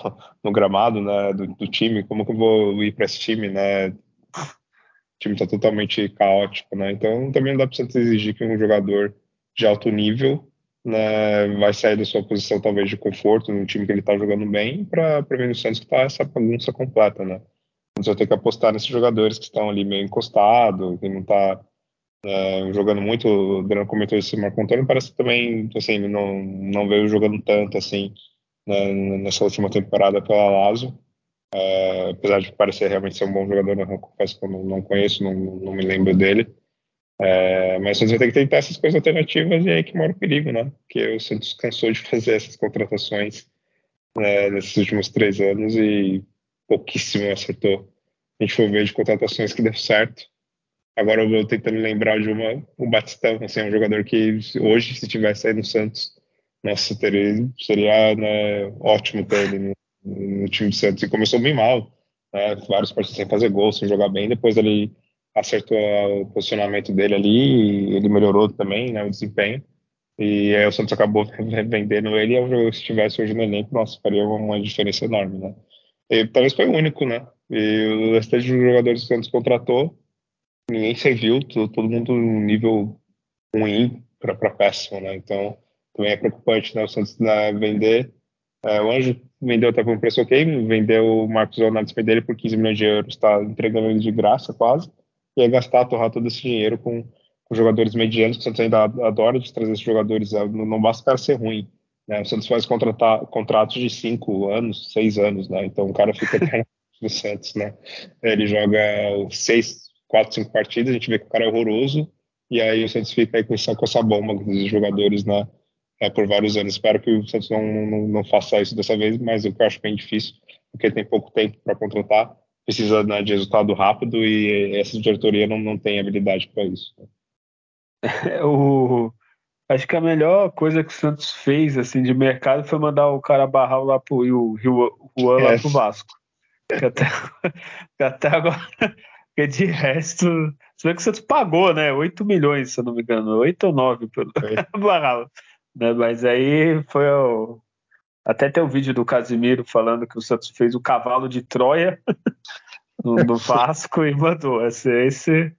no gramado né, do, do, time, como que eu vou ir para esse time, né? time está totalmente caótico, né? Então também não dá para você exigir que um jogador de alto nível né, vai sair da sua posição talvez de conforto no time que ele está jogando bem para vir no Santos que está essa bagunça completa, né? Então você vai ter que apostar nesses jogadores que estão ali meio encostados, que não está é, jogando muito. O Adriano comentou esse Marco Antônio, parece que também assim, não, não veio jogando tanto assim né, nessa última temporada pela Lazio. Uh, apesar de parecer realmente ser um bom jogador, eu confesso que eu não, não conheço, não, não, me lembro dele. Uh, mas você vai ter que tentar essas coisas alternativas e é aí que mora o perigo, né? Porque o Santos cansou de fazer essas contratações né, nesses últimos três anos e pouquíssimo acertou. A gente foi ver de contratações que deu certo. Agora eu vou tentando lembrar de uma, o Batistão, assim, é um jogador que hoje, se tivesse aí no Santos, nossa, teria, seria né, ótimo ter ele no, no time do Santos e começou bem mal, né? vários partidos sem fazer gol, sem jogar bem, depois ele acertou o posicionamento dele ali, e ele melhorou também, né, o desempenho, e aí o Santos acabou vendendo ele, e se tivesse hoje no elenco, nossa, faria uma diferença enorme, né. E, talvez foi o único, né, e o restante dos jogadores que o Santos contratou, ninguém serviu, todo, todo mundo um nível ruim para péssimo, né, então também é preocupante, né, o Santos né, vender. É, o Anjo vendeu até por um preço ok, vendeu o Marcos Leonardo dele por 15 milhões de euros, está entregando ele de graça quase, e aí gastar, torrar todo esse dinheiro com, com jogadores medianos, que o Santos ainda adora de trazer esses jogadores, é, não, basta o cara ser ruim, né? O Santos faz contratar, contratos de 5 anos, 6 anos, né? Então o cara fica no Santos, né? Ele joga 6, 4, 5 partidas, a gente vê que o cara é horroroso, e aí o Santos fica aí com essa, com essa bomba dos jogadores, né? é, por vários anos. Espero que o Santos não, não, não, faça isso dessa vez, mas eu acho bem difícil, porque tem pouco tempo para contratar, precisa né, de resultado rápido e essa diretoria não, não tem habilidade para isso. É, o, acho que a melhor coisa que o Santos fez assim de mercado foi mandar o cara barrar lá pro o Juan lá pro Vasco. Que até, que até agora, porque de resto, você vê que o Santos pagou, né? 8 milhões, se eu não me engano, 8 ou 9 pelo barrar. Né? Mas aí foi o... até tem o vídeo do Casimiro falando que o Santos fez o cavalo de Troia no, no Vasco e mandou. Esse, esse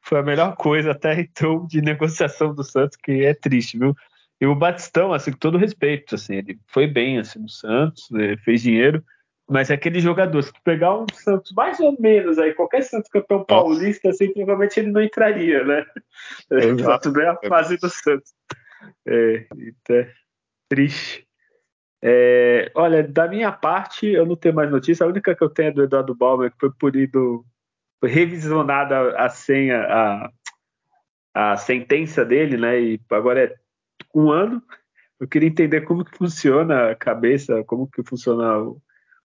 foi a melhor coisa até então de negociação do Santos, que é triste, viu? E o Batistão, assim, com todo respeito, assim, ele foi bem assim, no Santos, fez dinheiro, mas é aquele jogador, se tu pegar um Santos mais ou menos aí, qualquer Santos campeão paulista, assim, provavelmente ele não entraria, né? Exato, bem a fase do Santos. É, é triste. É, olha, da minha parte, eu não tenho mais notícia. A única que eu tenho é do Eduardo Balmer, que foi punido, foi revisionada a senha, a, a sentença dele, né? E agora é um ano. Eu queria entender como que funciona a cabeça, como que funciona o,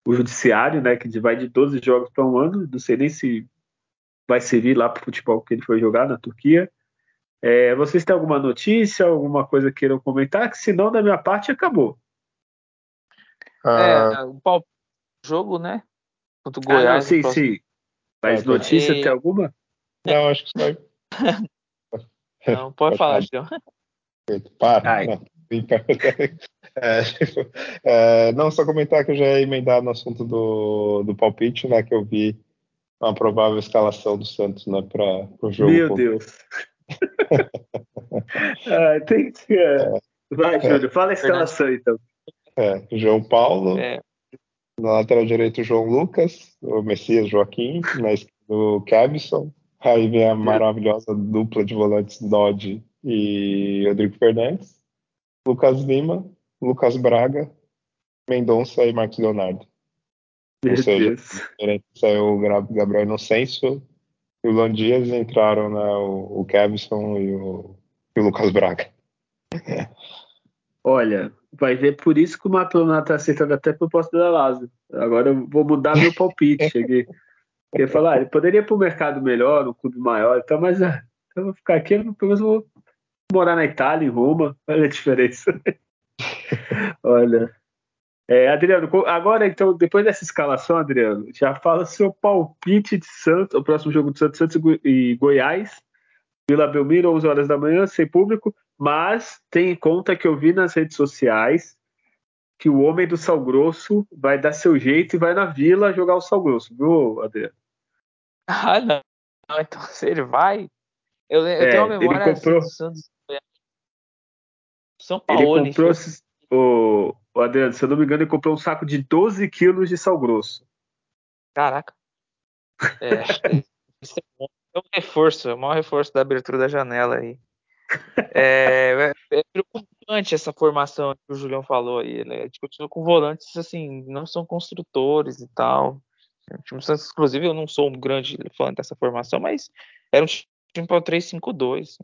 o judiciário, né? Que vai de 12 jogos para um ano. Não sei nem se vai servir lá para o futebol que ele foi jogar na Turquia. É, vocês têm alguma notícia, alguma coisa que queiram comentar? Que senão, da minha parte, acabou. É, o pau jogo, né? Contra o Goiás. Ah, não, sim, próximo... sim. Mas notícia e... tem alguma? Não, acho que só. não, pode, pode falar, João. Para. Não. É, é, não, só comentar que eu já ia emendar no assunto do, do palpite, né? Que eu vi uma provável escalação do Santos né, para o jogo. Meu Deus! ah, tem que. É. Vai, é. Júlio, fala a escalação então. É, João Paulo. É. Na lateral direito, João Lucas, o Messias Joaquim, na esquerda, o Kevson. Aí vem a maravilhosa dupla de volantes Dodge e Rodrigo Fernandes. Lucas Lima, Lucas Braga, Mendonça e Marcos Leonardo. Meu Ou seja, saiu o Gabriel Inocêncio, e o Luan Dias entraram né, o, o Kevson e o, e o Lucas Braga. Olha, vai ver por isso que o Matronato está aceitando até proposta da Lázaro. Agora eu vou mudar meu palpite aqui. Porque falar, ah, ele poderia ir para o mercado melhor, um clube maior, então, mas ah, eu vou ficar aqui, pelo menos vou morar na Itália, em Roma, olha a diferença. olha, é, Adriano, agora então, depois dessa escalação, Adriano, já fala seu palpite de Santos, o próximo jogo de Santos, Santos e Goiás, Vila Belmiro, 11 horas da manhã, sem público, mas tem em conta que eu vi nas redes sociais que o homem do Sal Grosso vai dar seu jeito e vai na Vila jogar o Sal Grosso, viu, Adriano? Ah, não. então se ele vai. Eu, eu é, tenho uma memória ele comprou, assim. São Paulo. Ele comprou, o, o Adriano, se eu não me engano, ele comprou um saco de 12 quilos de sal grosso. Caraca. É, isso é, um reforço, o maior reforço da abertura da janela aí. É, é, é preocupante essa formação que o Julião falou aí. Né? A gente continua com volantes assim, não são construtores e tal. Inclusive, eu não sou um grande fã dessa formação, mas era um time para 3-5-2.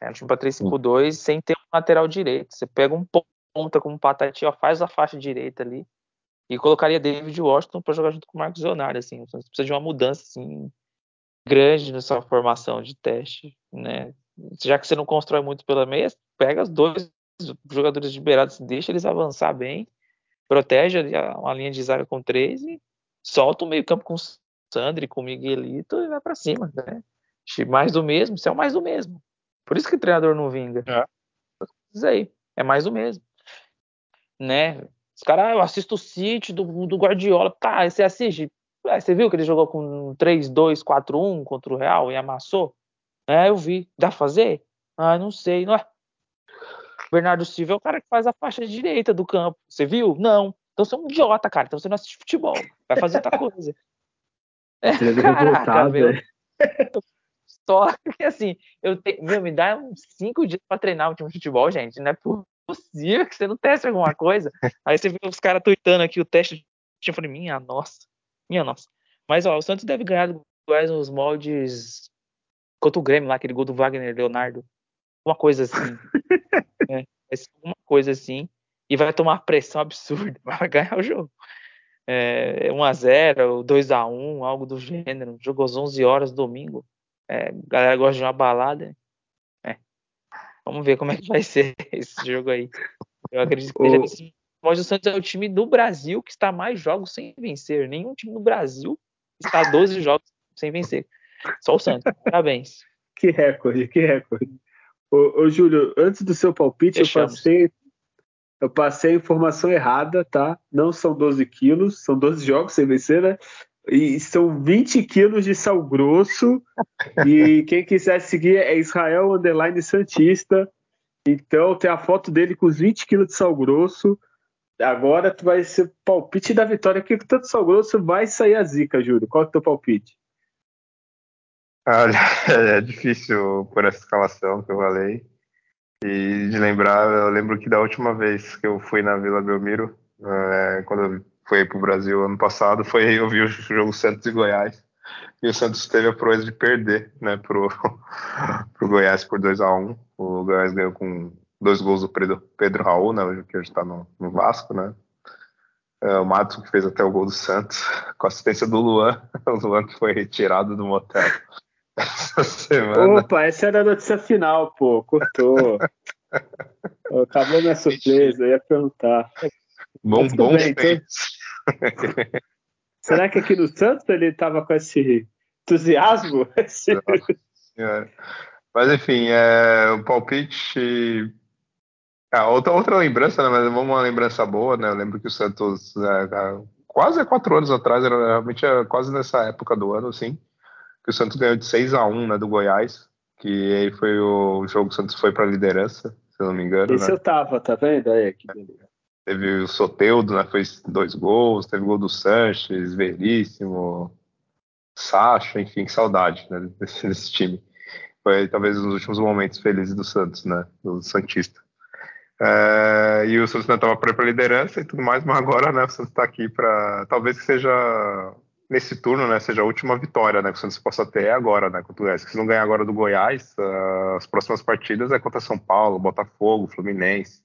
Era um time para 3-5-2 sem ter um lateral direito. Você pega um ponta como Patati, ó, faz a faixa direita ali e colocaria David Washington para jogar junto com o Marcos Leonardo. Assim. Precisa de uma mudança assim, grande nessa formação de teste. Né? Já que você não constrói muito pela meia, pega os dois jogadores liberados, deixa eles avançar bem, protege uma linha de zaga com três e solta o meio-campo com o Sandri, com o Miguelito e vai para cima. Né? Mais do mesmo, isso é o mais do mesmo. Por isso que o treinador não vinga. É. Isso aí, é mais do mesmo. Né? Os caras, ah, eu assisto o City do, do Guardiola. Tá, você assiste. Ah, você viu que ele jogou com 3-2-4-1 contra o Real e amassou? É, eu vi. Dá pra fazer? Ah, não sei. Não é? Bernardo Silva é o cara que faz a faixa direita do campo. Você viu? Não. Então você é um idiota, cara. Então você não assiste futebol. Vai fazer outra coisa. É, caraca, meu. Só que assim, eu te, meu, me dá uns cinco dias pra treinar um time de futebol, gente. Não é possível que você não teste alguma coisa. Aí você vê os caras tweetando aqui o teste. Eu falei, minha nossa. Minha nossa. Mas ó, o Santos deve ganhar do Goiás nos moldes contra o Grêmio lá, aquele gol do Wagner Leonardo. Uma coisa assim. é, uma coisa assim e vai tomar pressão absurda, vai ganhar o jogo. É, 1x0, 2x1, algo do gênero. Jogou às 11 horas domingo. É, a galera gosta de uma balada. É. Vamos ver como é que vai ser esse jogo aí. Eu acredito que o... Esse... Mas o Santos é o time do Brasil que está mais jogos sem vencer. Nenhum time do Brasil está 12 jogos sem vencer. Só o Santos. Parabéns. Que recorde, que recorde. Ô, ô Júlio, antes do seu palpite, Fechamos. eu passei eu passei a informação errada, tá? Não são 12 quilos, são 12 jogos sem vencer, né? E são 20 quilos de sal grosso. e quem quiser seguir é Israel Underline Santista. Então tem a foto dele com os 20 quilos de sal grosso. Agora tu vai ser palpite da vitória. Que tanto sal grosso vai sair a zica, Júlio. Qual é o teu palpite? Olha, é difícil por essa escalação que eu falei. E de lembrar, eu lembro que da última vez que eu fui na Vila Belmiro, é, quando eu fui para o Brasil ano passado, foi eu vi o jogo Santos e Goiás. E o Santos teve a proeza de perder né, pro Goiás por 2 a 1 um. O Goiás ganhou com dois gols do Pedro, Pedro Raul, né, que hoje está no, no, Vasco, né? É, o Matos que fez até o gol do Santos, com assistência do Luan, o Luan que foi retirado do motel essa semana. Opa, essa era a notícia final, pô. Cortou. Acabou minha surpresa, eu ia perguntar. Bom, bom bem, então... Será que aqui no Santos ele estava com esse entusiasmo? Mas enfim, é, o palpite. Ah, outra, outra lembrança, né? Mas uma lembrança boa, né? Eu lembro que o Santos, é, quase há quatro anos atrás, era realmente é, quase nessa época do ano, assim que o Santos ganhou de 6 a 1 né, do Goiás, que aí foi o jogo que o Santos foi para a liderança, se eu não me engano. Esse né? eu tava, tá vendo? Aí, que Teve o Soteudo, né, fez dois gols, teve o gol do Sanches, Veríssimo, Sacha, enfim, que saudade né, desse, desse time. Foi talvez um dos últimos momentos felizes do Santos, né, do Santista. É, e o Santos não estava para a liderança e tudo mais, mas agora né, o Santos está aqui para. Talvez que seja nesse turno, né, seja a última vitória, né, que o Santos possa ter agora, né, contra o Goiás. Se não ganhar agora do Goiás, uh, as próximas partidas é contra São Paulo, Botafogo, Fluminense,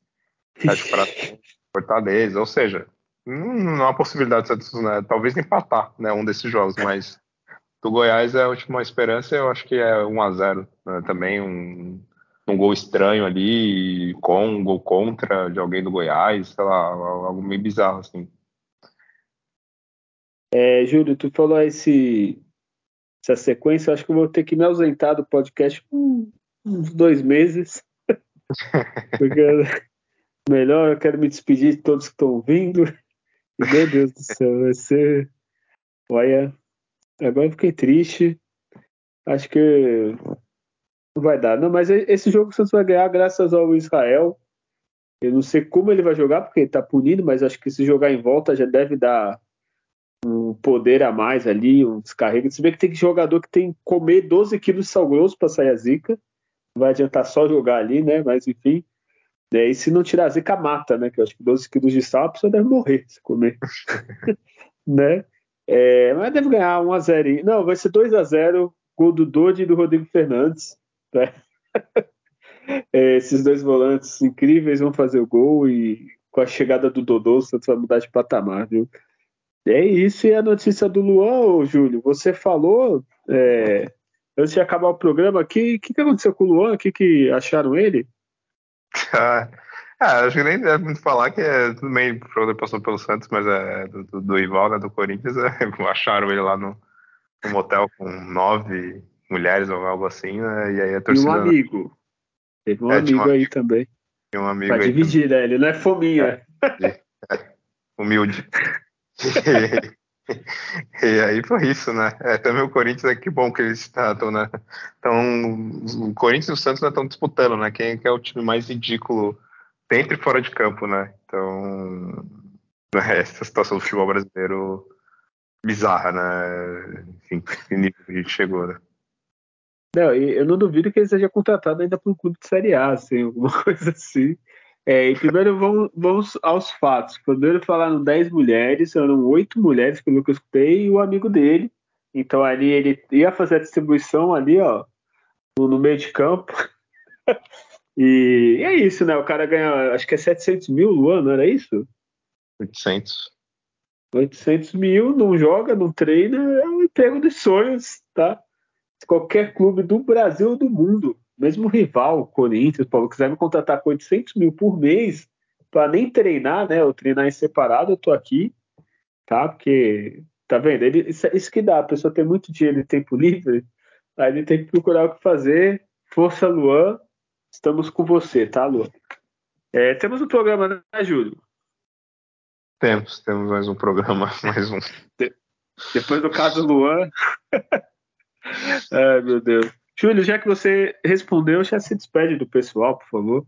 Fortaleza, ou seja, não, há possibilidade de Santos, né, talvez empatar, né, um desses jogos, mas do Goiás é a última esperança, eu acho que é 1 a 0 né, também um, um gol estranho ali, com um gol contra de alguém do Goiás, sei lá, algo meio bizarro, assim. É, Júlio, tu falou esse, essa sequência, acho que eu vou ter que me ausentar do podcast uns dois meses. Porque melhor, eu quero me despedir de todos que estão vindo. Meu Deus do céu, vai ser. Olha, agora eu fiquei triste. Acho que não vai dar. Não, mas esse jogo o Santos vai ganhar graças ao Israel. Eu não sei como ele vai jogar, porque ele tá punido, mas acho que se jogar em volta já deve dar um poder a mais ali, um descarrego. Se vê que tem jogador que tem que comer 12 quilos de sal grosso para sair a zica. Não vai adiantar só jogar ali, né? Mas enfim. É, e se não tirar a zica, mata, né? Que eu acho que 12 quilos de sal a pessoa deve morrer se comer. né? É, mas deve ganhar 1x0. Não, vai ser 2x0. Gol do Dodi e do Rodrigo Fernandes. Né? É, esses dois volantes incríveis vão fazer o gol e com a chegada do Dodô, o Santos vai mudar de patamar, viu? É isso, e a notícia do Luan, ô, Júlio, você falou, é, antes de acabar o programa, o que, que, aconteceu com o Luan? O que, que acharam ele? Ah, acho que nem deve muito falar que é tudo bem, o passou pelo Santos, mas é do, do, do rival, né, do Corinthians, é, acharam ele lá no, no motel com nove mulheres ou algo assim, né, e aí a torcida... E um amigo. Teve um é, amigo um aí amigo, também. um amigo pra dividir, também. né, ele não é fominha. É, é, humilde. e aí foi isso, né? É, também o Corinthians, é que bom que eles estão, né? Então, o Corinthians e o Santos estão disputando, né? Quem é o time mais ridículo dentro e fora de campo, né? Então, é, essa situação do futebol brasileiro bizarra, né? Enfim, que nível a gente chegou, né? Não, eu não duvido que ele seja contratado ainda para um clube de Série A, assim, alguma coisa assim. É, e primeiro vamos, vamos, aos fatos. Primeiro falaram 10 mulheres, eram oito mulheres, pelo que eu escutei, e o amigo dele. Então ali ele ia fazer a distribuição ali, ó, no, meio de campo. e, e, é isso, né? O cara ganha, acho que é 700 mil no ano, era isso? 800. 800 mil, não joga, não treina, é um emprego de sonhos, tá? Qualquer clube do Brasil ou do mundo mesmo rival, Corinthians, Paulo, quiser me contratar com 800 mil por mês para nem treinar, né? Eu treinar em separado, eu tô aqui, tá? Porque, tá vendo? Ele, isso, isso que dá, a pessoa tem muito dinheiro e tempo livre, aí ele tem que procurar o que fazer. Força, Luan, estamos com você, tá, Luan? É, temos um programa, né, Júlio? Temos, temos mais um programa, mais um. De, depois do caso Luan. Ai, meu Deus. Júlio, já que você respondeu, já se despede do pessoal, por favor.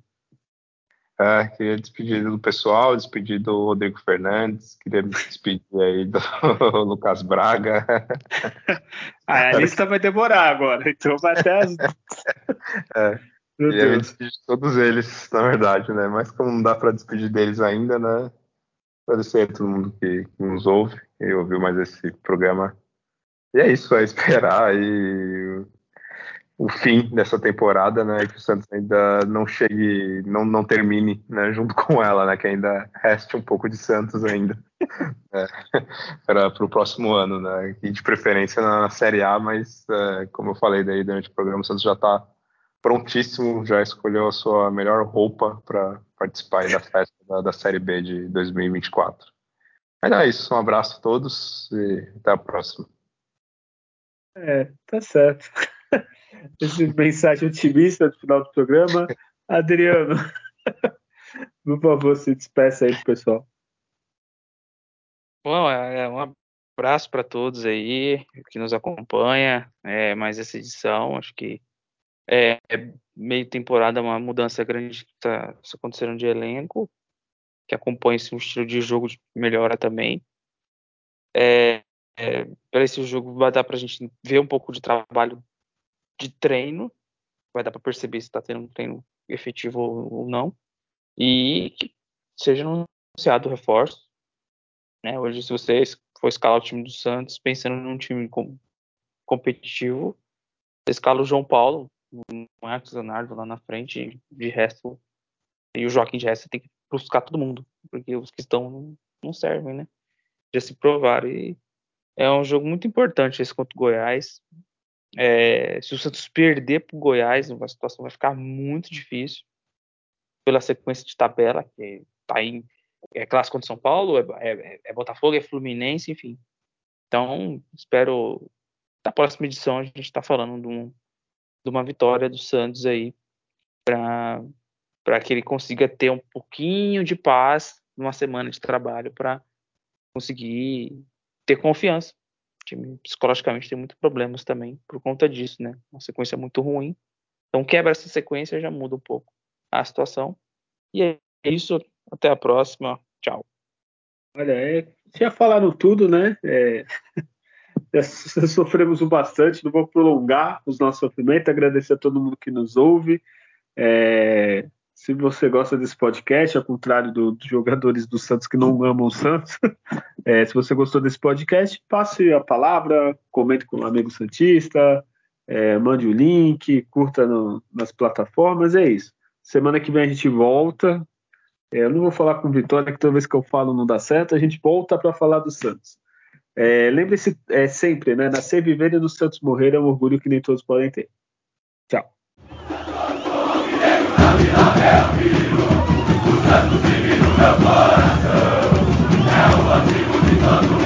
É, queria despedir do pessoal, despedir do Rodrigo Fernandes, queria despedir aí do Lucas Braga. ah, a lista vai demorar agora, então vai até as. é, queria Deus. me despedir de todos eles, na verdade, né? Mas como não dá para despedir deles ainda, né? Agradecer a todo mundo que, que nos ouve e ouviu mais esse programa. E é isso, é esperar e o fim dessa temporada, né? Que o Santos ainda não chegue, não, não termine, né? Junto com ela, né? Que ainda reste um pouco de Santos ainda né, para o próximo ano, né? E de preferência na, na Série A, mas é, como eu falei daí durante o programa, o Santos já está prontíssimo, já escolheu a sua melhor roupa para participar da festa da, da Série B de 2024. Mas é isso, um abraço a todos e até a próxima. É, tá certo. essa mensagem otimista no final do programa. Adriano, por favor, se despeça aí pro pessoal. Bom, é, é um abraço para todos aí que nos acompanha. É, mais essa edição, acho que é, é meio temporada uma mudança grande que está acontecendo de elenco, que acompanha esse estilo de jogo melhora também. É, é, para esse jogo vai dar para a gente ver um pouco de trabalho de treino, vai dar para perceber se está tendo um treino efetivo ou não, e que seja anunciado reforço. Né? Hoje, se você for escalar o time do Santos pensando num time com, competitivo, você escala o João Paulo, o Marcos Leonardo lá na frente, de resto, e o Joaquim de resto tem que buscar todo mundo, porque os que estão não servem, né? Já se provaram e é um jogo muito importante esse contra o Goiás. É, se o Santos perder para o Goiás, a situação vai ficar muito difícil pela sequência de tabela, que está em é clássico contra São Paulo, é, é, é, Botafogo, é Fluminense, enfim. Então, espero na próxima edição a gente está falando de, um, de, uma vitória do Santos aí para que ele consiga ter um pouquinho de paz numa semana de trabalho para conseguir ter confiança time psicologicamente tem muitos problemas também por conta disso, né? Uma sequência muito ruim. Então quebra essa sequência já muda um pouco a situação. E é isso. Até a próxima. Tchau. Olha, é, já falaram tudo, né? É, sofremos o bastante, não vou prolongar os nossos sofrimentos, agradecer a todo mundo que nos ouve. É, se você gosta desse podcast, ao contrário do, dos jogadores do Santos que não amam o Santos, é, se você gostou desse podcast, passe a palavra, comente com um amigo Santista, é, mande o link, curta no, nas plataformas, é isso. Semana que vem a gente volta. É, eu não vou falar com Vitória, que toda vez que eu falo não dá certo, a gente volta para falar do Santos. É, Lembre-se é, sempre, né? Nascer, viver e dos Santos morrer é um orgulho que nem todos podem ter. Tchau é o antigo todos.